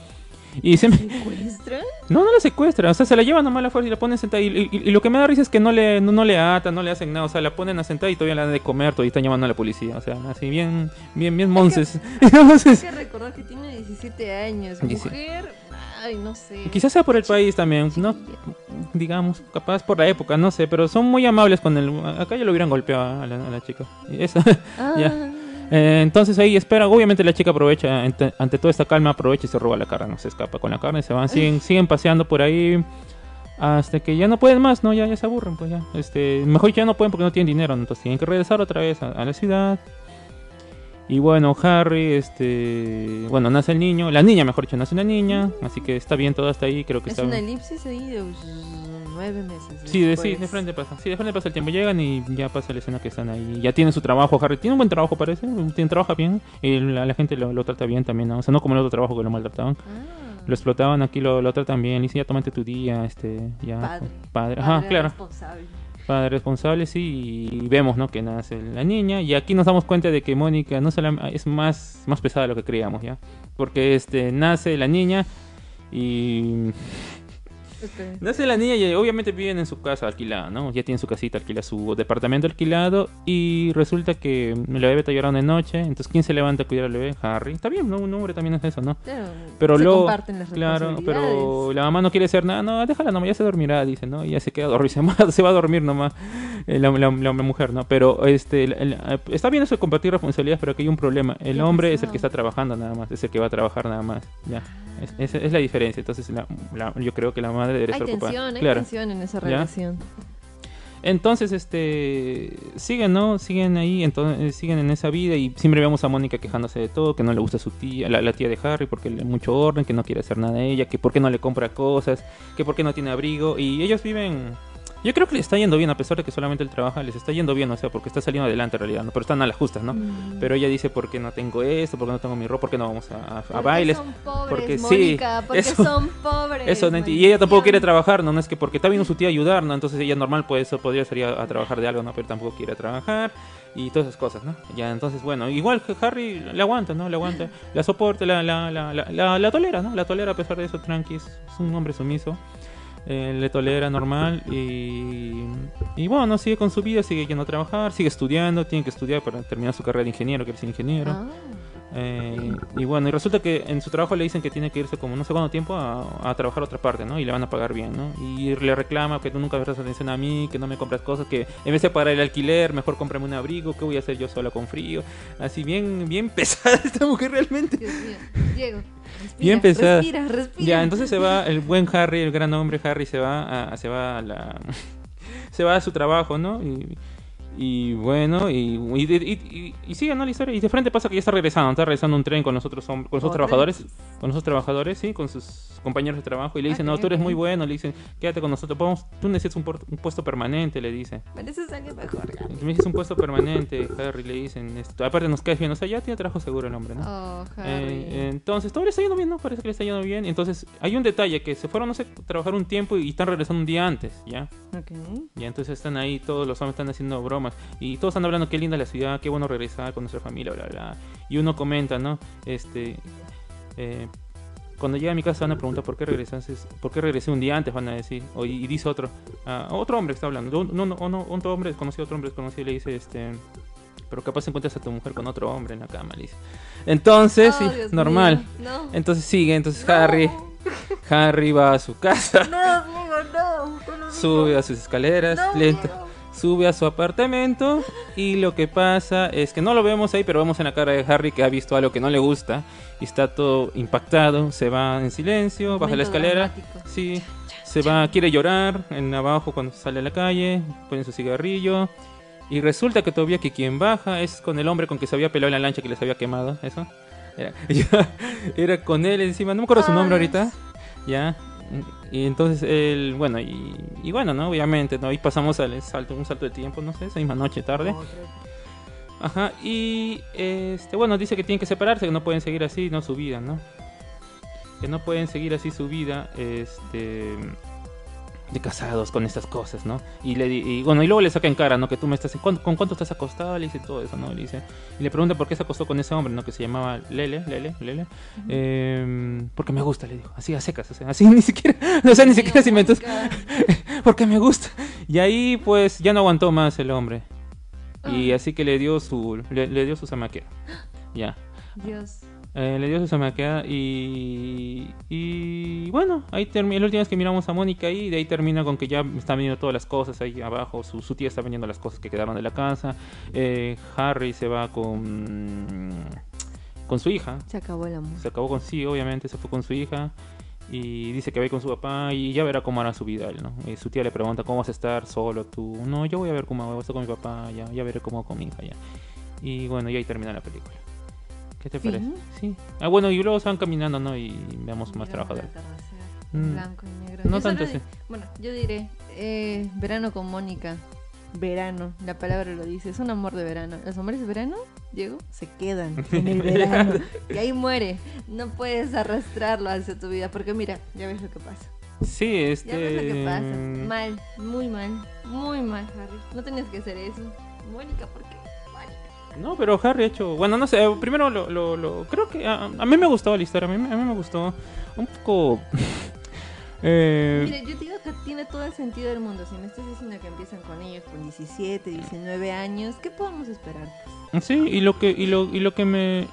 Y se me- ¿Secuestran? No, no la secuestra, o sea, se la llevan nomás a la fuerza y la ponen sentada. Y, y- y lo que me da risa es que no le, no, no le atan, no le hacen nada, o sea, la ponen a sentar y todavía la dan de comer, todavía están llamando a la policía, o sea, así bien, bien, bien monces. Hay Entonces, que recordar que tiene 17 años. Mujer, ay, no sé. quizás sea por el país también, no, digamos, capaz por la época, no sé, pero son muy amables con el... Acá ya lo hubieran golpeado a la, a la chica. Y eso- Ah, ya. Eh, entonces ahí espera, obviamente la chica aprovecha, ante, ante toda esta calma aprovecha y se roba la carne, no se escapa con la carne, se van, siguen, siguen paseando por ahí hasta que ya no pueden más, ¿no? Ya, ya se aburren, pues ya. Este, mejor ya no pueden porque no tienen dinero, entonces tienen que regresar otra vez a, a la ciudad. Y bueno, Harry, este, bueno, nace el niño, la niña, mejor dicho, nace una niña, así que está bien todo hasta ahí, creo que es está una bien. elipsis ahí de nueve meses. Sí, de, sí, de frente pasa. Sí, de frente pasa el tiempo. Llegan y ya pasa la escena que están ahí. Ya tienen su trabajo, Harry. Tiene un buen trabajo, parece. Tiene, trabaja bien. Y la, la gente lo, lo trata bien también, ¿no? O sea, no como el otro trabajo que lo maltrataban. Ah, Lo explotaban, aquí lo, lo tratan bien. Le dicen, ya tómate tu día, este, ya. Padre. Padre. Ajá, padre claro. responsable. Padre responsable, sí. Y vemos, ¿no? Que nace la niña. Y aquí nos damos cuenta de que Mónica no es más, más pesada de lo que creíamos, ¿ya? Porque, este, nace la niña y... Espera. Nace la niña y obviamente viven en su casa alquilada, ¿no? Ya tiene su casita alquilada, su departamento alquilado y resulta que la bebé está llorando de noche, entonces ¿quién se levanta a cuidar al bebé? Harry. Está bien, ¿no? Un hombre también es eso, ¿no? Claro, Pero se luego, comparten las claro, pero la mamá no quiere hacer nada, no, déjala nomás, ya se dormirá, dice, ¿no? Y ya se queda dormir, se va, a dormir nomás eh, la, la- la mujer, ¿no? Pero este, el- el- está bien eso de compartir responsabilidades, pero aquí hay un problema. El ¿Qué hombre es pasó? el que está trabajando nada más, es el que va a trabajar nada más, ya. Es- esa es la diferencia, entonces la- yo creo que la madre debería Hay estar ocupada. tensión, hay Claro. tensión en esa ¿Ya? relación. Entonces, este, siguen, ¿no? Siguen ahí, entonces, siguen en esa vida y siempre vemos a Mónica quejándose de todo, que no le gusta su tía, la, la tía de Harry, porque le mucho orden, que no quiere hacer nada a ella, que por qué no le compra cosas, que por qué no tiene abrigo y ellos viven... Yo creo que les está yendo bien, a pesar de que solamente él trabaja, les está yendo bien, o sea, porque está saliendo adelante en realidad, ¿no? Pero están a las justas, ¿no? Mm. Pero ella dice, ¿por qué no tengo esto? ¿Por qué no tengo mi ropa? ¿Por qué no vamos a, a- a Porque bailes? son pobres, porque sí, porque eso- son pobres. Eso, no y ella tampoco quiere trabajar, ¿no? No es que porque está viendo su tía ayudar, ¿no? Entonces ella normal, pues eso podría salir a, a trabajar de algo, ¿no? Pero tampoco quiere trabajar y todas esas cosas, ¿no? Ya, entonces, bueno, igual que Harry le aguanta, ¿no? Le aguanta, la soporta, la, la, la, la, la- la tolera, ¿no? La tolera a pesar de eso, tranqui, es un hombre sumiso. Eh, le tolera normal y, y bueno, sigue con su vida, sigue yendo a trabajar, sigue estudiando, tiene que estudiar para terminar su carrera de ingeniero, que es ingeniero. Ah, Eh, y bueno, y resulta que en su trabajo le dicen que tiene que irse como no sé cuánto tiempo a, a trabajar a otra parte, ¿no? Y le van a pagar bien, ¿no? Y le reclama que tú nunca prestas atención a mí, que no me compras cosas, que en vez de pagar el alquiler, mejor cómprame un abrigo, ¿qué voy a hacer yo sola con frío? Así bien, bien pesada esta mujer realmente. Dios mío. Diego, respira, Bien pesada. Respira, respira. Ya, entonces se va, el buen Harry, el gran hombre Harry se va a, se va a la se va a su trabajo, ¿no? Y, y bueno, y, y, y, y- y sigue, ¿no? La historia. Y de frente pasa que ya está regresando, está regresando un tren con los otros, hom- con ¿Otro? trabajadores, con otros trabajadores, sí, con sus compañeros de trabajo. Y le Ah, dicen, no, tú eres muy bueno, le dicen, quédate con nosotros, vamos, tú necesitas un, un puesto permanente, le dice. Mereces algo mejor. Me dices un puesto permanente, Harry, le dicen. esto, aparte nos caes bien, o sea, ya tiene trabajo seguro el hombre, ¿no? Oh, Harry. Eh, entonces, todo le está yendo bien, ¿no? Parece que le está yendo bien. Entonces, hay un detalle, que se fueron, no sé, a trabajar un tiempo y están regresando un día antes, ¿ya? Ok. Ya, entonces están ahí, todos los hombres están haciendo bromas. Y todos están hablando, qué linda la ciudad, qué bueno regresar con nuestra familia, bla, bla. Y uno comenta, ¿no? Este... eh, cuando llegue a mi casa van a preguntar por qué regresaste, por qué regresé un día antes, van a decir. O, y dice otro, ah, otro hombre está hablando, no, no, no, otro hombre desconocido, otro hombre desconocido le dice, este, pero capaz encuentras a tu mujer con otro hombre en la cama, le dice. Entonces, Oh, sí, Dios normal. No. Entonces sigue, entonces Harry, Harry va a su casa, No, Diego, no. sube a sus escaleras, lento. Sube a su apartamento y lo que pasa es que no lo vemos ahí, pero vemos en la cara de Harry que ha visto algo que no le gusta y está todo impactado, se va en silencio, baja la escalera, dramático. sí, se va, quiere llorar en abajo cuando sale a la calle, pone su cigarrillo y resulta que todavía que quien baja es con el hombre con que se había pelado en la lancha que les había quemado, eso. Era, era con él encima, no me acuerdo su nombre ahorita. Ya. Y entonces él, bueno, y, y bueno, ¿no? Obviamente, ¿no? Ahí pasamos al salto, un salto de tiempo, no sé, esa misma noche, tarde. Ajá, y este, bueno, dice que tienen que separarse, que no pueden seguir así, ¿no? Su vida, ¿no? Que no pueden seguir así su vida, este... de casados con estas cosas, ¿no? Y, le, di- y bueno, y luego le saca en cara, ¿no? Que tú me estás, ¿con, con cuánto estás acostado? Le dice todo eso, ¿no? Le dice, y le pregunta por qué se acostó con ese hombre, ¿no? Que se llamaba Lele, Lele, Lele. Eh, porque me gusta, le dijo, así a secas, o sea, así ni siquiera, o sea, ni siquiera se inventó, porque me gusta. Y ahí, pues, ya no aguantó más el hombre. Y así que le dio su, le, le dio su zamaquea. Ya. Dios. Eh, le dio su zamaquea y, y bueno, ahí termina. La última vez que miramos a Mónica ahí, de ahí termina con que ya están vendiendo todas las cosas ahí abajo. Su, su tía está vendiendo las cosas que quedaron de la casa. Eh, Harry se va con, con su hija. Se acabó el amor. Se acabó con sí, obviamente, se fue con su hija. Y dice que va a ir con su papá y ya verá cómo hará su vida ¿no? Y su tía le pregunta, ¿cómo vas a estar solo tú? No, yo voy a ver cómo voy a estar con mi papá, ya, ya veré cómo con mi hija, ya. Y bueno, y ahí termina la película. ¿Qué te parece? Sí. Ah, bueno, y luego se van caminando, ¿no? Y vemos más trabajadores. Mm. Blanco y negro. No Yo tanto así. Bueno, yo diré, eh, verano con Mónica. Verano, la palabra lo dice, es un amor de verano. Los amores de verano, Diego, se quedan en el verano. y ahí muere. No puedes arrastrarlo hacia tu vida, porque mira, ya ves lo que pasa. Sí, este... Ya ves lo que pasa. Mal, muy mal, muy mal, Harry. No tenías que hacer eso. Mónica, ¿por qué? Mónica. No, pero Harry ha hecho... Bueno, no sé, primero lo... lo, lo- creo que... A, a mí me gustó la historia, a mí, a mí me gustó un poco... eh, Mira, yo te digo que tiene todo el sentido del mundo. Si me estás diciendo que empiezan con ellos con 17, 19 años, ¿qué podemos esperar? Sí, y lo que y lo, y lo que me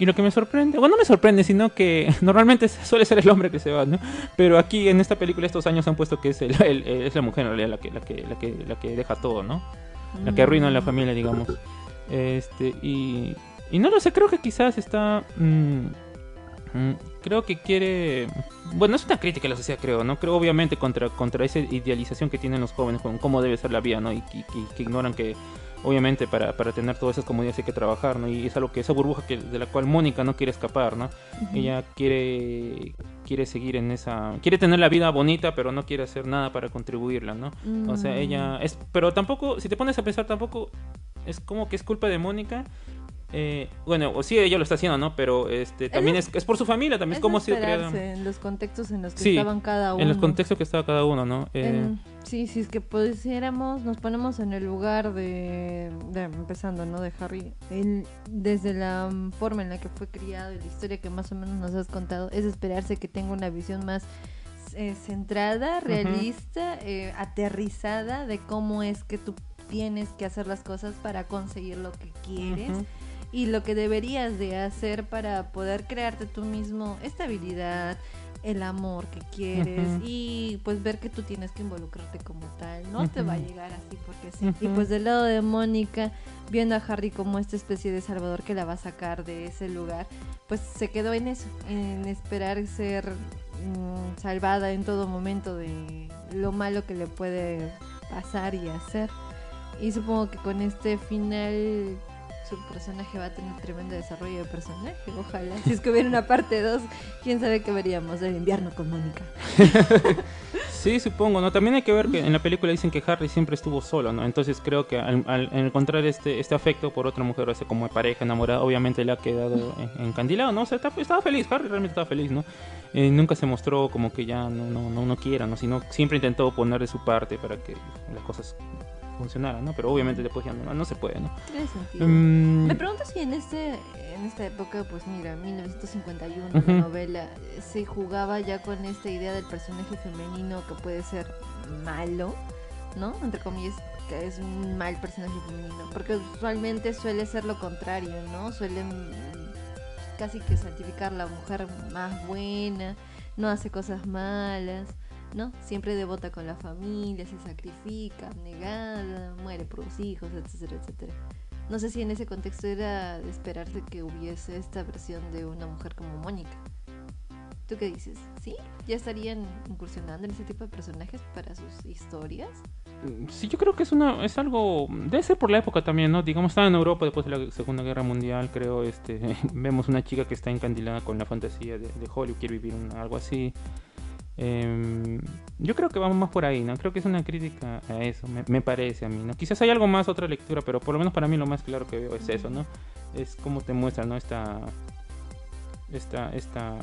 y lo que me sorprende, bueno, no me sorprende, sino que normalmente suele ser el hombre que se va, ¿no? Pero aquí en esta película estos años han puesto que es el, el- es la mujer en realidad la que la que la que la que deja todo, ¿no? La que arruina a la familia, digamos. Este y y no lo sé, creo que quizás está mm, mm, creo que quiere bueno, es una crítica a la sociedad, creo, ¿no? Creo obviamente contra contra esa idealización que tienen los jóvenes con cómo debe ser la vida, ¿no? Y, que ignoran que obviamente para, para tener todas esas comodidades hay que trabajar, ¿no? Y es algo que esa burbuja que, de la cual Mónica no quiere escapar, ¿no? Ella quiere quiere seguir en esa quiere tener la vida bonita, pero no quiere hacer nada para contribuirla, ¿no? O sea, Mm. ella es pero tampoco si te pones a pensar tampoco es como que es culpa de Mónica. Eh, bueno, o sí ella lo está haciendo, ¿no? Pero este también es, es por su familia, también es, como ha sido creada esperarse en los contextos en los que Sí, estaban cada uno. en los contextos que estaba cada uno, ¿no? Eh, En- sí, sí, es que pudiéramos, nos ponemos en el lugar de, de- empezando, ¿no? De Harry, él, desde la forma en la que fue criado y la historia que más o menos nos has contado, es esperarse que tenga una visión más eh, centrada, realista, eh, aterrizada de cómo es que tú tienes que hacer las cosas para conseguir lo que quieres y lo que deberías de hacer para poder crearte tú mismo estabilidad, el amor que quieres y pues ver que tú tienes que involucrarte como tal, no te va a llegar así porque sí. Y pues del lado de Mónica, viendo a Harry como esta especie de salvador que la va a sacar de ese lugar, pues se quedó en eso, en esperar ser mm, salvada en todo momento de lo malo que le puede pasar y hacer. Y supongo que con este final su personaje va a tener tremendo desarrollo de personaje. Ojalá. Si es que hubiera una parte 2, quién sabe qué veríamos del invierno con Mónica. Sí, supongo, ¿no? También hay que ver que en la película dicen que Harry siempre estuvo solo, ¿no? Entonces creo que al, al encontrar este, este afecto por otra mujer, o sea, como pareja enamorada, obviamente le ha quedado en- encandilado, ¿no? O sea, está- estaba feliz, Harry realmente estaba feliz, ¿no? Eh, nunca se mostró como que ya no, no, no, no quiera, ¿no? Sino siempre intentó poner de su parte para que las cosas funcionaran, ¿no? Pero obviamente después ya no, no se puede, ¿no? Mm, Me pregunto si en este en esta época, pues mira, 1951, Ujú. la novela, se jugaba ya con esta idea del personaje femenino que puede ser malo, ¿no? Entre comillas, que es un mal personaje femenino. Porque usualmente suele ser lo contrario, ¿no? Suelen mm, casi que santificar la mujer más buena, no hace cosas malas. ¿No? Siempre devota con la familia, se sacrifica, negada, muere por los hijos, etcétera, etcétera. No sé si en ese contexto era de esperarse que hubiese esta versión de una mujer como Mónica. ¿Tú qué dices? ¿Sí? ¿Ya estarían incursionando en ese tipo de personajes para sus historias? Sí, yo creo que es una es algo debe ser por la época también, ¿no? Digamos estaba en Europa después de la Segunda Guerra Mundial, creo, este vemos una chica que está encandilada con la fantasía de, de Hollywood, quiere vivir algo así. Em, yo creo que vamos más por ahí, ¿no? Creo que es una crítica a eso, me, me parece a mí, ¿no? Quizás hay algo más, otra lectura, pero por lo menos para mí lo más claro que veo es eso, ¿no? Es como te muestra, ¿no? Esta, esta, esta,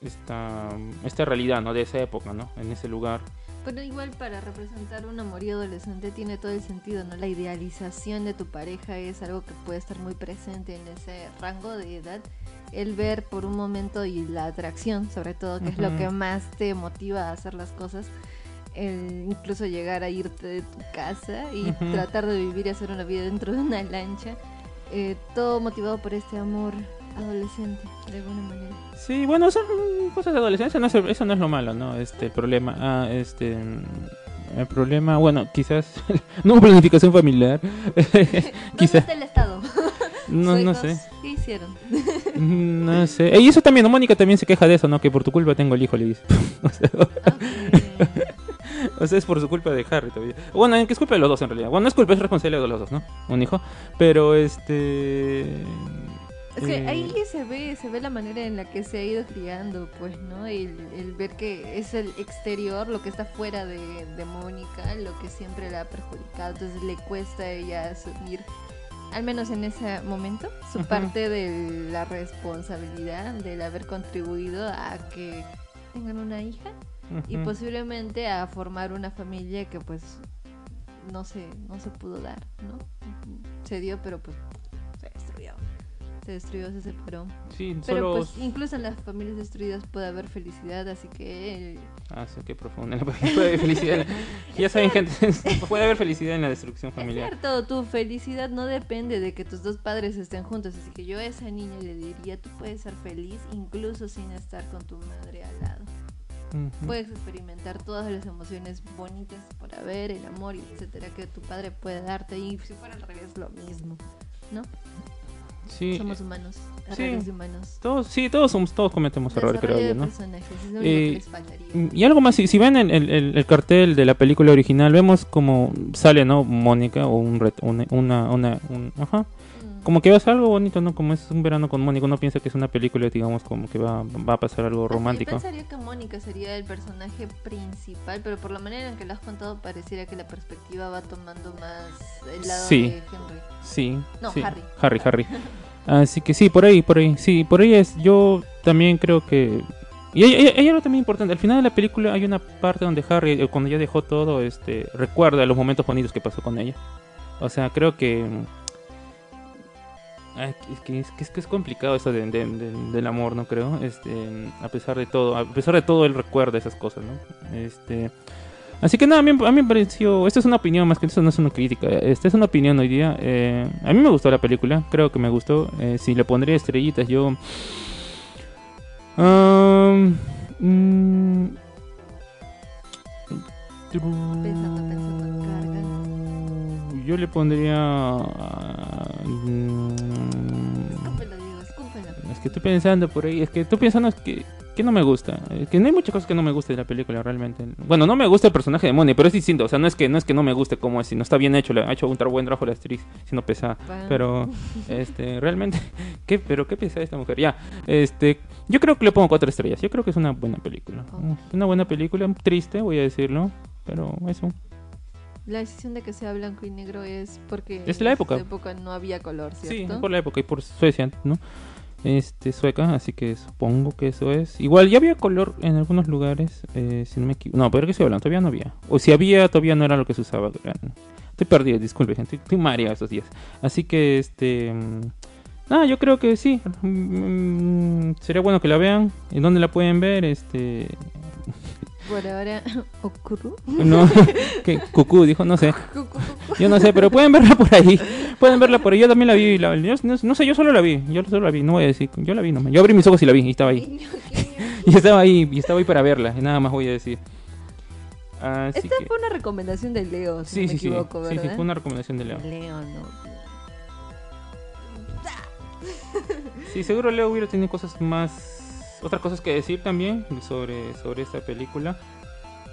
esta, esta realidad, ¿no? De esa época, ¿no? En ese lugar. Pero igual para representar un amorío adolescente tiene todo el sentido, ¿no? La idealización de tu pareja es algo que puede estar muy presente en ese rango de edad. El ver por un momento y la atracción, sobre todo, que es lo que más te motiva a hacer las cosas. El incluso llegar a irte de tu casa y tratar de vivir y hacer una vida dentro de una lancha. eh, todo motivado por este amor adolescente, de alguna manera. Sí, bueno, son cosas de adolescencia, no es- eso no es lo malo, ¿no? Este, el problema, ah, este, el problema, bueno, quizás no planificación familiar, quizás, ¿Dónde está el Estado? no, no sé, ¿Qué hicieron? no sé. Y eso también, ¿no? Mónica también se queja de eso, ¿no? Que por tu culpa tengo el hijo, le dice. o, sea, Ok. o sea, es por su culpa de Harry todavía. Bueno, que es culpa de los dos en realidad. Bueno, no es culpa, es responsabilidad de los dos, ¿no? Un hijo. Pero este... Es que eh, ahí se ve, se ve la manera en la que se ha ido criando, pues, ¿no? El, el ver que es el exterior, lo que está fuera de, de Mónica, lo que siempre la ha perjudicado. Entonces le cuesta a ella asumir, al menos en ese momento, su parte de la responsabilidad del haber contribuido a que tengan una hija y posiblemente a formar una familia que pues no se no se pudo dar no se dio pero pues se destruyó se separó Sí, pero solo... pues incluso en las familias destruidas puede haber felicidad así que Ah, sí, qué profundo. Puede haber felicidad. ya saben, gente, puede haber felicidad en la destrucción es familiar. cierto tu felicidad no depende de que tus dos padres estén juntos así que yo a esa niña le diría tú puedes ser feliz incluso sin estar con tu madre al lado Ujú. puedes experimentar todas las emociones bonitas por haber, el amor etcétera que tu padre puede darte y si fuera al revés lo mismo, ¿no? Sí, Somos humanos, sí. errores de humanos. todos, sí, todos somos, todos cometemos errores, creo yo, ¿no? es lo Eh, que les faltaría. Y algo más, si, si ven el, el- el- el cartel de la película original, vemos como sale, ¿no? Mónica o un una, una, una- un- ajá. Como que va a ser algo bonito, ¿no? Como es un verano con Mónica, uno piensa que es una película, digamos, como que va, va a pasar algo romántico. pensaría que Mónica sería el personaje principal, pero por la manera en que lo has contado pareciera que la perspectiva va tomando más el lado Sí. de Henry. Sí. No, sí. Harry. Harry, Harry. Así que sí, por ahí, por ahí. Sí, por ahí es. Yo también creo que. Y hay, hay- algo también importante. Al final de la película hay una parte donde Harry, eh, cuando ya dejó todo, este, recuerda los momentos bonitos que pasó con ella. O sea, creo que. Ay, es, que, es, que, es que es complicado eso de- de- de- del amor, ¿no? Creo. Este, a pesar de todo, a pesar de todo, él recuerda esas cosas, ¿no? Este. Así que nada, a mí, a mí me pareció. Esta es una opinión más que esto no es una crítica. Esta es una opinión hoy día. eh, a mí me gustó la película, creo que me gustó. eh, si le pondría estrellitas, yo. Um, mm, Pensando, pensando, carga. Yo le pondría. ah, es que estoy pensando por ahí. Es que estoy pensando que, que no me gusta. Es que no hay muchas cosas que no me guste de la película realmente. Bueno, no me gusta el personaje de Moni, pero es distinto. O sea, no es que no es que no me guste como es, sino está bien hecho. le Ha hecho un buen trabajo la actriz, siendo pesada. Bueno. Pero, este, realmente, ¿qué, pero qué pesada esta mujer. Ya, este, yo creo que le pongo cuatro estrellas. Yo creo que es una buena película. Una buena película, triste, voy a decirlo. Pero eso. La decisión de que sea blanco y negro es porque Es la en época. esa época no había color, Sí, ¿cierto? por la época y por Suecia, ¿no? Este, sueca, así que supongo que eso es. Igual ya había color en algunos lugares, eh, si no me equivoco. No, pero que se hablan, todavía no había. O si había, todavía no era lo que se usaba. Estoy perdido, disculpe, gente. Estoy mareado estos días. Así que, este. mm, Nada, yo creo que sí. Mm, sería bueno que la vean. ¿En dónde la pueden ver? Este. Por ahora, ¿ocurru? No, que Cucú dijo, no sé. Yo no sé, pero pueden verla por ahí. Pueden verla por ahí. Yo también la vi. la- yo no, no sé, yo solo la vi. Yo solo la vi. No voy a decir. Yo la vi nomás. Yo abrí mis ojos y la vi. Y estaba ahí. Y estaba ahí. Y estaba ahí para verla. Y nada más voy a decir. Así Esta que. fue una recomendación de Leo, si Sí, no me sí, sí. equivoco, Sí, ¿verdad? sí, fue una recomendación de Leo. Leo, no. Sí, seguro Leo hubiera tenido cosas más. Otras cosas que decir también sobre, sobre esta película.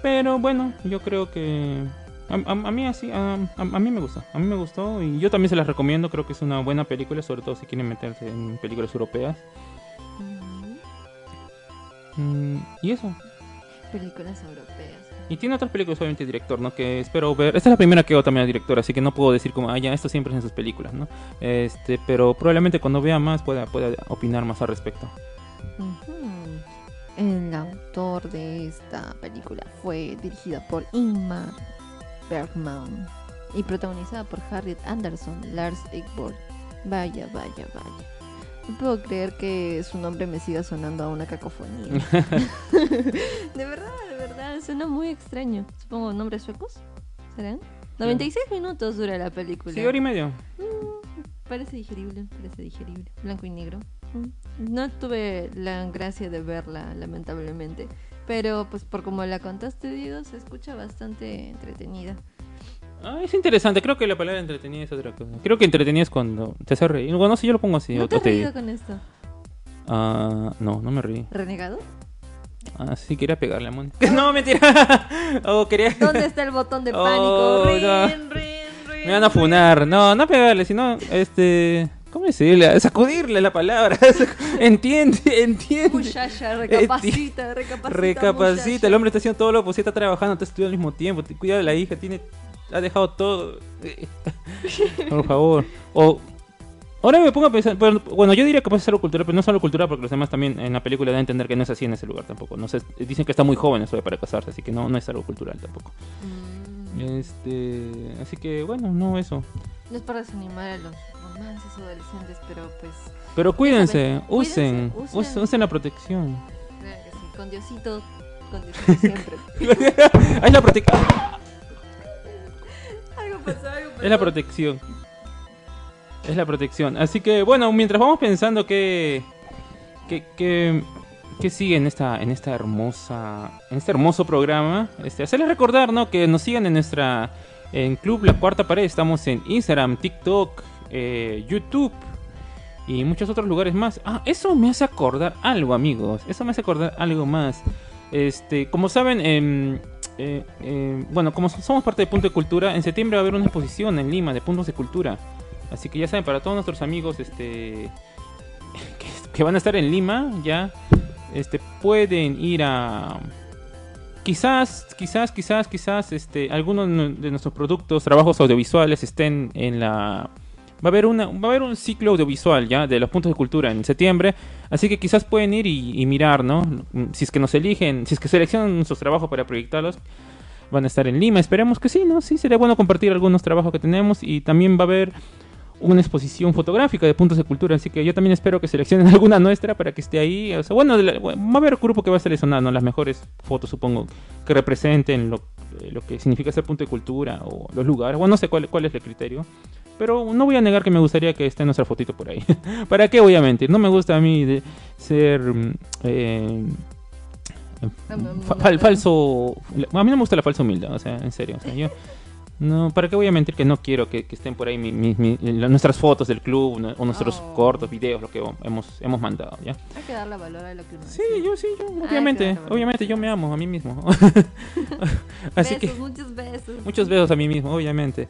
Pero bueno, yo creo que. A, a- a mí así, a, a- mí me gustó, a mí me gustó y yo también se las recomiendo, creo que es una buena película, sobre todo si quieren meterse en películas europeas. Mm, y eso, Películas europeas. y tiene otras películas obviamente director, ¿no? Que espero ver, esta es la primera que veo también al director, así que no puedo decir como, ah, ya, esto siempre es en sus películas, ¿no? Este, pero probablemente cuando vea más pueda, pueda opinar más al respecto. Ujú. El autor. de esta película fue dirigida por Ingmar Bergman y protagonizada por Harriet Anderson, Lars Ekborg. Vaya, vaya, vaya. No puedo creer que su nombre me siga sonando a una cacofonía. de verdad, de verdad, suena muy extraño. Supongo nombres suecos, ¿serán? 96 minutos dura la película. Sí, hora y media. Mm, parece digerible, parece digerible. Blanco y negro. No tuve la gracia de verla, lamentablemente. Pero pues por como la contaste, Diego, se escucha bastante entretenida. Ah, es interesante, creo que la palabra entretenida es otra cosa. Creo que entretenida es cuando te hace reír. Bueno, no sé, yo lo pongo así. ¿No te has reído con esto? Ah, no, no me reí. ¿Renegado? Ah, sí, quería pegarle a Mónica. No, mentira. oh, quería... ¿Dónde está el botón de Oh, pánico? Rin, no. rin, rin, Me van a funar. No, no pegarle, sino, este... ¿Cómo decirle? Sacudirle la palabra. entiende, entiende. Muchacha, recapacita, recapacita. Recapacita, muchacha. el hombre está haciendo todo lo posible, está trabajando, está estudiando al mismo tiempo, te- cuida de la hija, tiene, ha dejado todo. Por favor. O ahora me pongo a pensar, pero, bueno, yo diría que puede ser algo cultural, pero no solo cultural, porque los demás también en la película dan a entender que no es así en ese lugar tampoco. No sé, dicen que está muy joven eso de para casarse, así que no, no es algo cultural tampoco. Mm, Este, así que bueno, no eso. No es para desanimar a los romances adolescentes, pero pues. Pero cuídense, usen, cuídense, usen, la protección. Claro que sí, con Diosito, con Diosito siempre. es la protección. algo pasó, algo pasó. Es la protección. Es la protección. Así que, bueno, mientras vamos pensando que. que, que, que sigue en esta, en esta hermosa. En este hermoso programa. Este, hacerles recordar, ¿no? Que nos sigan en nuestra. En Club La Cuarta Pared. Estamos en Instagram, TikTok, eh, YouTube. Y muchos otros lugares más. Ah, eso me hace acordar algo, amigos. Eso me hace acordar algo más. Este, como saben, em, eh, eh, bueno, como so- somos parte de Punto de Cultura, en septiembre va a haber una exposición en Lima de puntos de cultura. Así que ya saben, para todos nuestros amigos este, que, que van a estar en Lima, ya este, pueden ir a... Quizás, quizás, quizás, quizás, este, algunos de nuestros productos, trabajos audiovisuales estén en la... Va a haber una, va a haber un ciclo audiovisual ya de los puntos de cultura en septiembre, así que quizás pueden ir y, y mirar, ¿no? Si es que nos eligen, si es que seleccionan nuestros trabajos para proyectarlos, van a estar en Lima. Esperemos que sí, ¿no? Sí, sería bueno compartir algunos trabajos que tenemos y también va a haber una exposición fotográfica de puntos de cultura, así que yo también espero que seleccionen alguna nuestra para que esté ahí. O sea, bueno, la- va a haber un grupo que va a seleccionar ¿no? las mejores fotos, supongo, que representen lo, eh, lo que significa ser punto de cultura o los lugares. Bueno, no sé cuál, cuál es el criterio. Pero no voy a negar que me gustaría que esté nuestra fotito por ahí. ¿Para qué voy a mentir? No me gusta a mí de ser mm, eh, fa- fal- falso. A mí no me gusta la falsa humildad, o sea, en serio. O sea, yo no, ¿para qué voy a mentir que no quiero que, que estén por ahí mi- mi- mi- la- nuestras fotos del club o nuestros Oh. cortos, videos, lo que hemos, hemos mandado, ¿ya? Hay que darle valor a lo que uno Sí, yo sí, yo, obviamente, obviamente yo me amo a mí mismo. Así besos, que muchos besos. muchos besos a mí mismo, obviamente.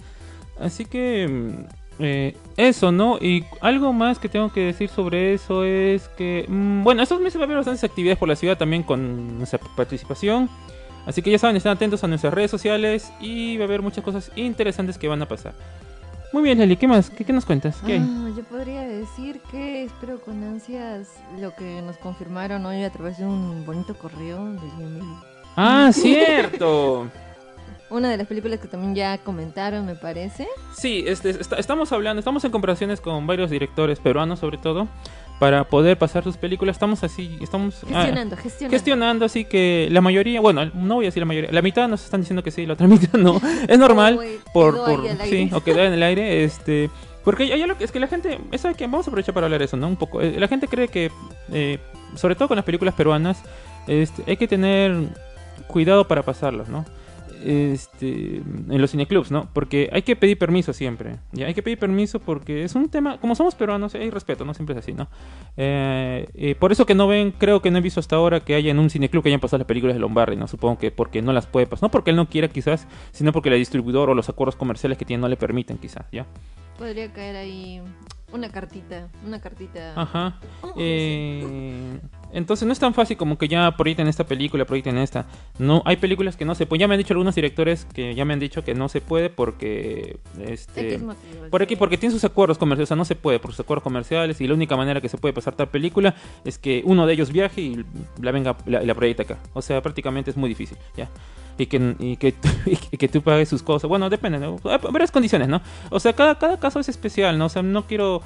Así que mm, eh, eso, ¿no? Y algo más que tengo que decir sobre eso es que, mm, bueno, estos meses va a haber bastantes actividades por la ciudad también con nuestra participación. Así que ya saben, estén atentos a nuestras redes sociales y va a haber muchas cosas interesantes que van a pasar. Muy bien, Leli, ¿qué más? ¿Qué, qué nos cuentas? ¿Qué? Ah, yo podría decir que espero con ansias lo que nos confirmaron hoy a través de un bonito correo de Gmail. Ah, cierto. Una de las películas que también ya comentaron, me parece. Sí, este, está- estamos hablando, estamos en conversaciones con varios directores peruanos sobre todo para poder pasar sus películas. Estamos así, estamos ah, Gestionando, gestionando. así que la mayoría, bueno, no voy a decir la mayoría, la mitad nos están diciendo que sí, la otra mitad no. Es normal Oh, por, por sí, o quedar en el aire, este, porque hay es que la gente, eso hay que vamos a aprovechar para hablar de eso, ¿no? Un poco, eh, la gente cree que eh, sobre todo con las películas peruanas, este, hay que tener cuidado para pasarlas, ¿no? Este, en los cineclubs, ¿no? Porque hay que pedir permiso siempre. Ya hay que pedir permiso porque es un tema, como somos peruanos, hay respeto, no siempre es así, ¿no? Eh, eh, por eso que no ven, creo que no he visto hasta ahora que haya en un cineclub que hayan pasado las películas de Lombardi, ¿no? Supongo que porque no las puede pasar, no porque él no quiera quizás, sino porque la distribuidor o los acuerdos comerciales que tiene no le permiten quizás, ¿ya? Podría caer ahí una cartita, una cartita. Ajá. Oh, Eh, Entonces no es tan fácil como que ya proyecten esta película, proyecten esta. No, hay películas que no se pueden. Ya me han dicho algunos directores que ya me han dicho que no se puede porque este X motivo, por aquí porque tiene sus acuerdos comerciales, o sea, no se puede por sus acuerdos comerciales y la única manera que se puede pasar tal película es que uno de ellos viaje y la venga la, la proyecta acá. O sea, prácticamente es muy difícil, ya. Y que, y que, y que tú pagues sus cosas. Bueno, depende, ¿no? Hay varias condiciones, ¿no? O sea, cada, cada caso es especial, ¿no? O sea, no quiero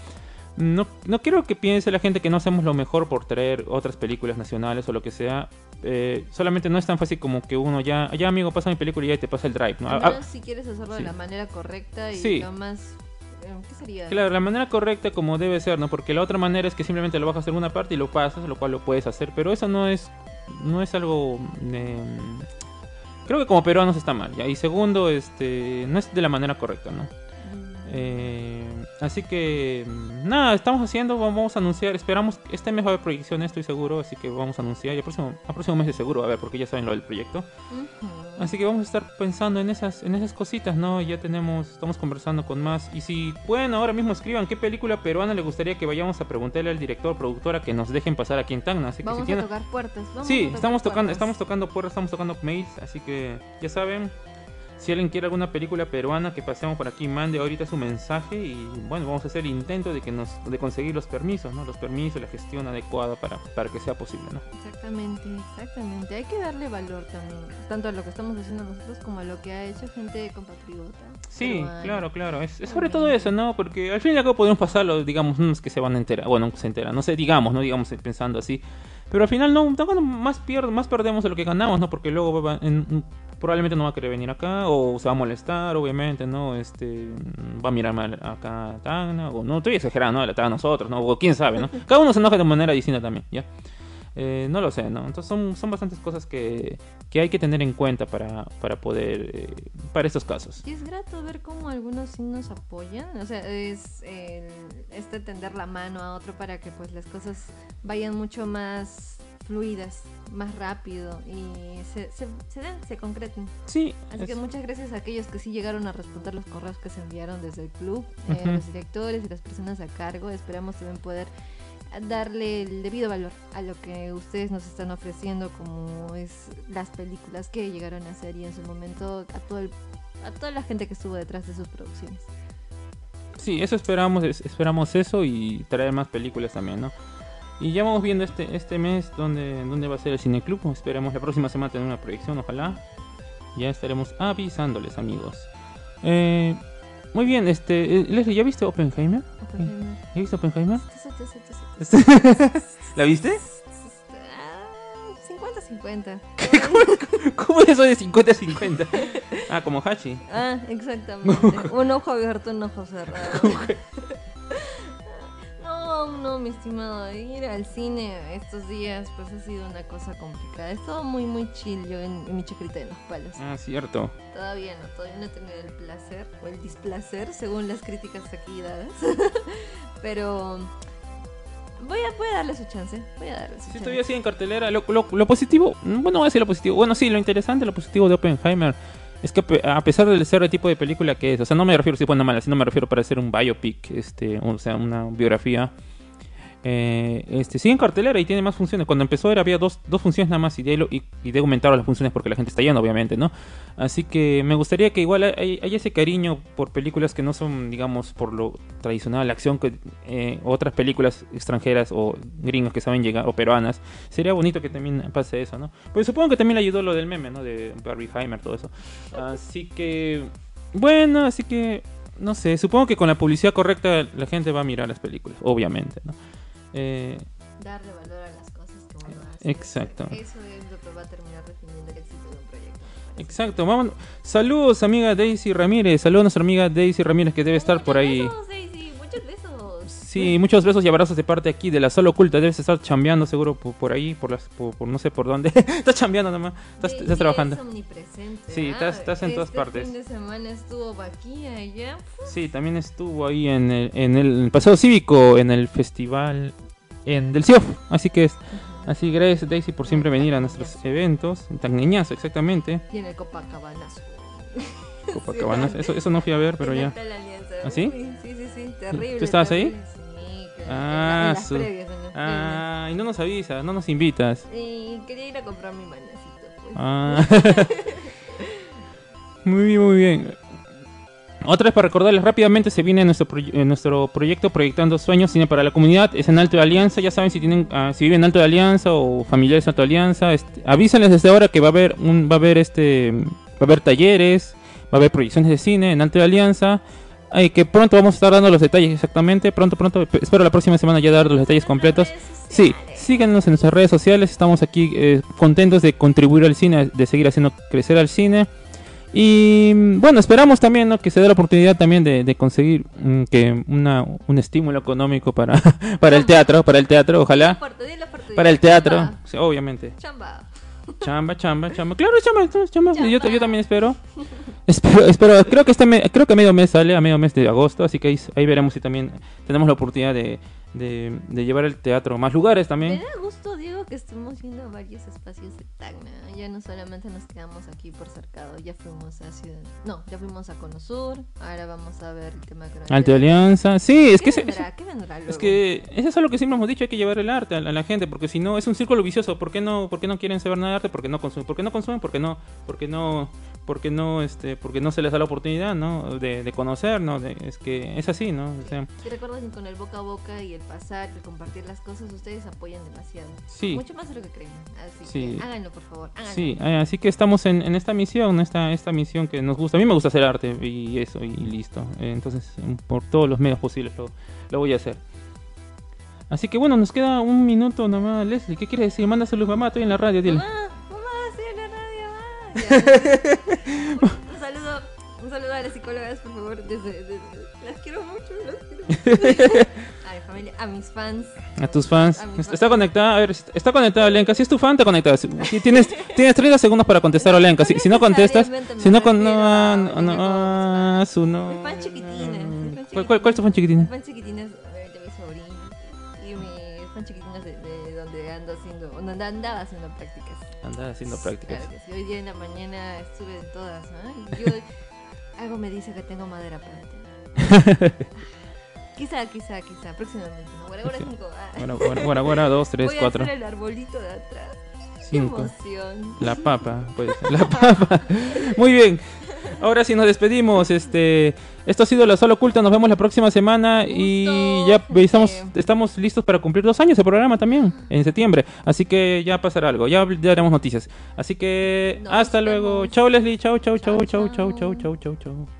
no, no quiero que piense la gente que no hacemos lo mejor por traer otras películas nacionales o lo que sea. Eh, solamente no es tan fácil como que uno ya, ya amigo, pasa mi película y ya te pasa el drive, ¿no? Ah, menos si quieres hacerlo sí. de la manera correcta y Sí. lo más... eh, ¿Qué sería? Claro, la manera correcta como debe ser, ¿no? Porque la otra manera es que simplemente lo bajas en una parte y lo pasas, lo cual lo puedes hacer, pero eso no es no es algo eh, creo que como peruanos está mal, ¿ya? Y segundo, este no es de la manera correcta, ¿no? Eh, así que nada, estamos haciendo, vamos a anunciar, esperamos, este mes va a haber proyección, estoy seguro, así que vamos a anunciar, y el próximo, el próximo mes de seguro, a ver, porque ya saben lo del proyecto. ujú. Así que vamos a estar pensando en esas, en esas cositas, ¿no? Ya tenemos, estamos conversando con más. Y si pueden, ahora mismo escriban qué película peruana les gustaría que vayamos a preguntarle al director, productora, que nos dejen pasar aquí en Tacna. Así que Vamos si a tienen... tocar puertas. vamos a Sí, tocar estamos tocando, puertas. estamos tocando puertas, estamos tocando mails, así que ya saben. Si alguien quiere alguna película peruana que pasemos por aquí, mande ahorita su mensaje y bueno, vamos a hacer el intento de que nos de conseguir los permisos, ¿no? Los permisos, la gestión adecuada para, para que sea posible, ¿no? Exactamente, exactamente. Hay que darle valor también, tanto a lo que estamos haciendo nosotros como a lo que ha hecho gente compatriota. Sí, peruana. claro, claro. Es, sobre todo eso, ¿no? Porque al fin y al cabo podemos pasarlo, digamos, que se van a enterar, bueno, se enteran, no sé, digamos, no digamos pensando así. Pero al final no, más, pier más perdemos de lo que ganamos, ¿no? Porque luego en- probablemente no va a querer venir acá, o se va a molestar, obviamente, ¿no? Este, va a mirar mal acá a Tacna, o no, estoy exagerando, ¿no? La a nosotros, ¿no? O quién sabe, ¿no? Cada uno se enoja de manera distinta también, ¿ya? Eh, no lo sé, ¿no? Entonces son, son bastantes cosas que, que hay que tener en cuenta para, para poder, eh, para estos casos. Y es grato ver cómo algunos sí nos apoyan, o sea, es el- este tender la mano a otro para que pues las cosas vayan mucho más fluidas, más rápido y se, se, se den, se concreten. Sí, Así es- que muchas gracias a aquellos que sí llegaron a responder los correos que se enviaron desde el club, eh, los directores y las personas a cargo. Esperamos también poder darle el debido valor a lo que ustedes nos están ofreciendo, como es las películas que llegaron a hacer y en su momento a todo el- a toda la gente que estuvo detrás de sus producciones. Sí, eso esperamos, es- esperamos eso y traer más películas también, ¿no? Y ya vamos viendo este, este mes dónde, dónde va a ser el cineclub. Esperemos la próxima semana tener una proyección, ojalá. Ya estaremos avisándoles, amigos. Eh, muy bien, este, eh, Leslie, ¿ya viste Oppenheimer? Oppenheimer. ¿Ya viste Oppenheimer? ¿La viste? Ah, 50-50. ¿Cómo es eso de 50-50? Ah, como Hachi. Ah, exactamente. un ojo abierto, un ojo cerrado. No, mi estimado. Ir al cine estos días, pues ha sido una cosa complicada. He estado muy, muy chill yo en, en mi chacrita de los palos. Ah, cierto. Todavía no, todavía no he tenido el placer o el displacer, según las críticas aquí dadas. Pero voy a, voy a darle su chance. Voy a darle su Sí, chance. estoy así en cartelera. Lo, lo- lo positivo, mm, bueno, voy a decir lo positivo. Bueno, sí, lo interesante, lo positivo de Oppenheimer es que a pesar del ser el tipo de película que es, o sea, no me refiero si buena o mala, sino me refiero para hacer un biopic, este, o sea, una biografía. Eh, este, sigue en cartelera y tiene más funciones. Cuando empezó era, había dos, dos funciones nada más y de, y, y de aumentaron las funciones porque la gente está yendo, obviamente, ¿no? Así que me gustaría que igual hay, hay ese cariño por películas que no son, digamos, por lo tradicional, la acción, que eh, otras películas extranjeras o gringas que saben llegar, o peruanas. Sería bonito que también pase eso, ¿no? Pues supongo que también le ayudó lo del meme, ¿no? De Barbieheimer, todo eso. Así que, bueno, así que, no sé, supongo que con la publicidad correcta la gente va a mirar las películas, obviamente, ¿no? Eh, Darle valor a las cosas que uno hace. Exacto. Eso es lo que va a terminar definiendo el éxito de un proyecto. exacto, vamos. Saludos, amiga Daisy Ramírez. Saludos a nuestra amiga Daisy Ramírez que debe estar por ahí. besos. Sí, muchos besos y abrazos de parte aquí de la sala oculta. Debes estar chambeando seguro por, por ahí, por las, por, por no sé por dónde. estás chambeando nomás. Estás, estás trabajando. Es omnipresente. Sí, ¿ah? estás- estás en todas Este partes. fin de semana estuvo aquí, allá. Sí, también estuvo ahí en el, en el paseo cívico, en el festival en del CIOF. Así que es, así gracias Daisy por siempre venir a nuestros eventos. Tan niñazo, exactamente. Y en el Copacabanazo. Copacabana. Eso, eso no fui a ver, pero ya. Alianza. ¿Ah, sí? Sí, sí, sí, terrible. ¿Tú estabas ahí? terrible. Claro. Ah, en las su- previas, en las Ah, y no nos avisas, no nos invitas. Y quería ir a comprar mi manecito. Pues. Ah. muy bien, muy bien. Otra vez para recordarles rápidamente, se viene nuestro, proye- eh, nuestro proyecto Proyectando Sueños Cine para la Comunidad. Es en Alto de Alianza. Ya saben si tienen ah, si viven en Alto de Alianza o familiares en Alto de Alianza. este, avísenles desde ahora que va a haber un, va a haber este va a haber talleres, va a haber proyecciones de cine en Alto de Alianza. Ay, que pronto vamos a estar dando los detalles exactamente. Pronto, pronto. pe- Espero la próxima semana ya dar los detalles completos. Sí, síganos en nuestras redes sociales. Estamos aquí eh, contentos de contribuir al cine, de seguir haciendo crecer al cine. Y bueno, esperamos también ¿no? que se dé la oportunidad también de, de conseguir mm, que una, un estímulo económico para, para el teatro, para el teatro, ojalá. Para el teatro, sí, obviamente. Chamba. Chamba, chamba, chamba. Claro, chamba, chamba. Yo, Chamba. yo también espero. Espero, espero creo que este me- creo que a medio mes sale, a medio mes de agosto, así que ahí, ahí veremos si también tenemos la oportunidad de, de, de llevar el teatro a más lugares Me también. da gusto, Diego, que estemos viendo varios espacios de Tacna. Ya no solamente nos quedamos aquí por cercado, ya fuimos a Ciudad... No, ya fuimos a Cono Sur, ahora vamos a ver el tema de Alianza. Sí, es que ¿Qué ese- vendrá? ¿Qué vendrá luego? Es que eso es lo que siempre hemos dicho, hay que llevar el arte a la, a la gente, porque si no es un círculo vicioso. ¿Por qué no, por qué no quieren saber nada de arte? Porque no consumen, porque no consumen, porque no, porque no, porque no, este, porque no se les da la oportunidad, ¿no? De, de conocer, ¿no? De- es que es así, ¿no? O sea, Y recuerden que con el boca a boca y el pasar, el compartir las cosas, ustedes apoyan demasiado. Sí. Mucho más de lo que creen. Así Sí. que háganlo, por favor. Háganlo. sí, eh, así que estamos en, en esta misión, esta, esta misión que nos gusta. A mí me gusta hacer arte y eso y listo. Eh, Entonces, eh, por todos los medios posibles lo, lo voy a hacer. Así que bueno, nos queda un minuto nomás, Leslie. ¿Qué quieres decir? Manda saludos, mamá, estoy en la radio, dile. Mamá, en Ya. un saludo, un saludo a las psicólogas, por favor. Desde, desde- las quiero mucho, las quiero mucho. A mi familia, a mis fans. A tus fans. A Está- fans. Conectada, a ver, está conectada Lenka. Si es tu fan, te conectas. Tienes, tienes 30 segundos para contestar a Lenka. Si, si no contestas, si no con no, a no, mi no, ah, su no. Mis fans chiquitines, mis fans ¿Cuál, cuál, cuál es tu fan chiquitina? Mis fan chiquitines de, de mis sobrinos y mis fan chiquitines de, de donde ando haciendo, donde andaba haciendo prácticas. Anda haciendo prácticas. Claro sí. Hoy día en la mañana estuve en todas, ¿no? Yo, algo me dice que tengo madera para tener. quizá, quizá, quizá, próximamente. ¿no? Guaragora Sí. 5. Ah. Bueno, bueno, bueno, bueno, dos, tres, Voy a cuatro, hacer el arbolito de atrás. Qué cinco. emoción. La papa, pues, la papa. Muy bien. Ahora sí nos despedimos. Este, esto ha sido la sala oculta. Nos vemos la próxima semana y ya estamos, estamos listos para cumplir dos años de programa también en septiembre. Así que ya pasará algo. Ya, haremos noticias. Así que Nos hasta luego. Chao Leslie. Chao, Chao, chao, chao, chao, chao. chao, chao, chao.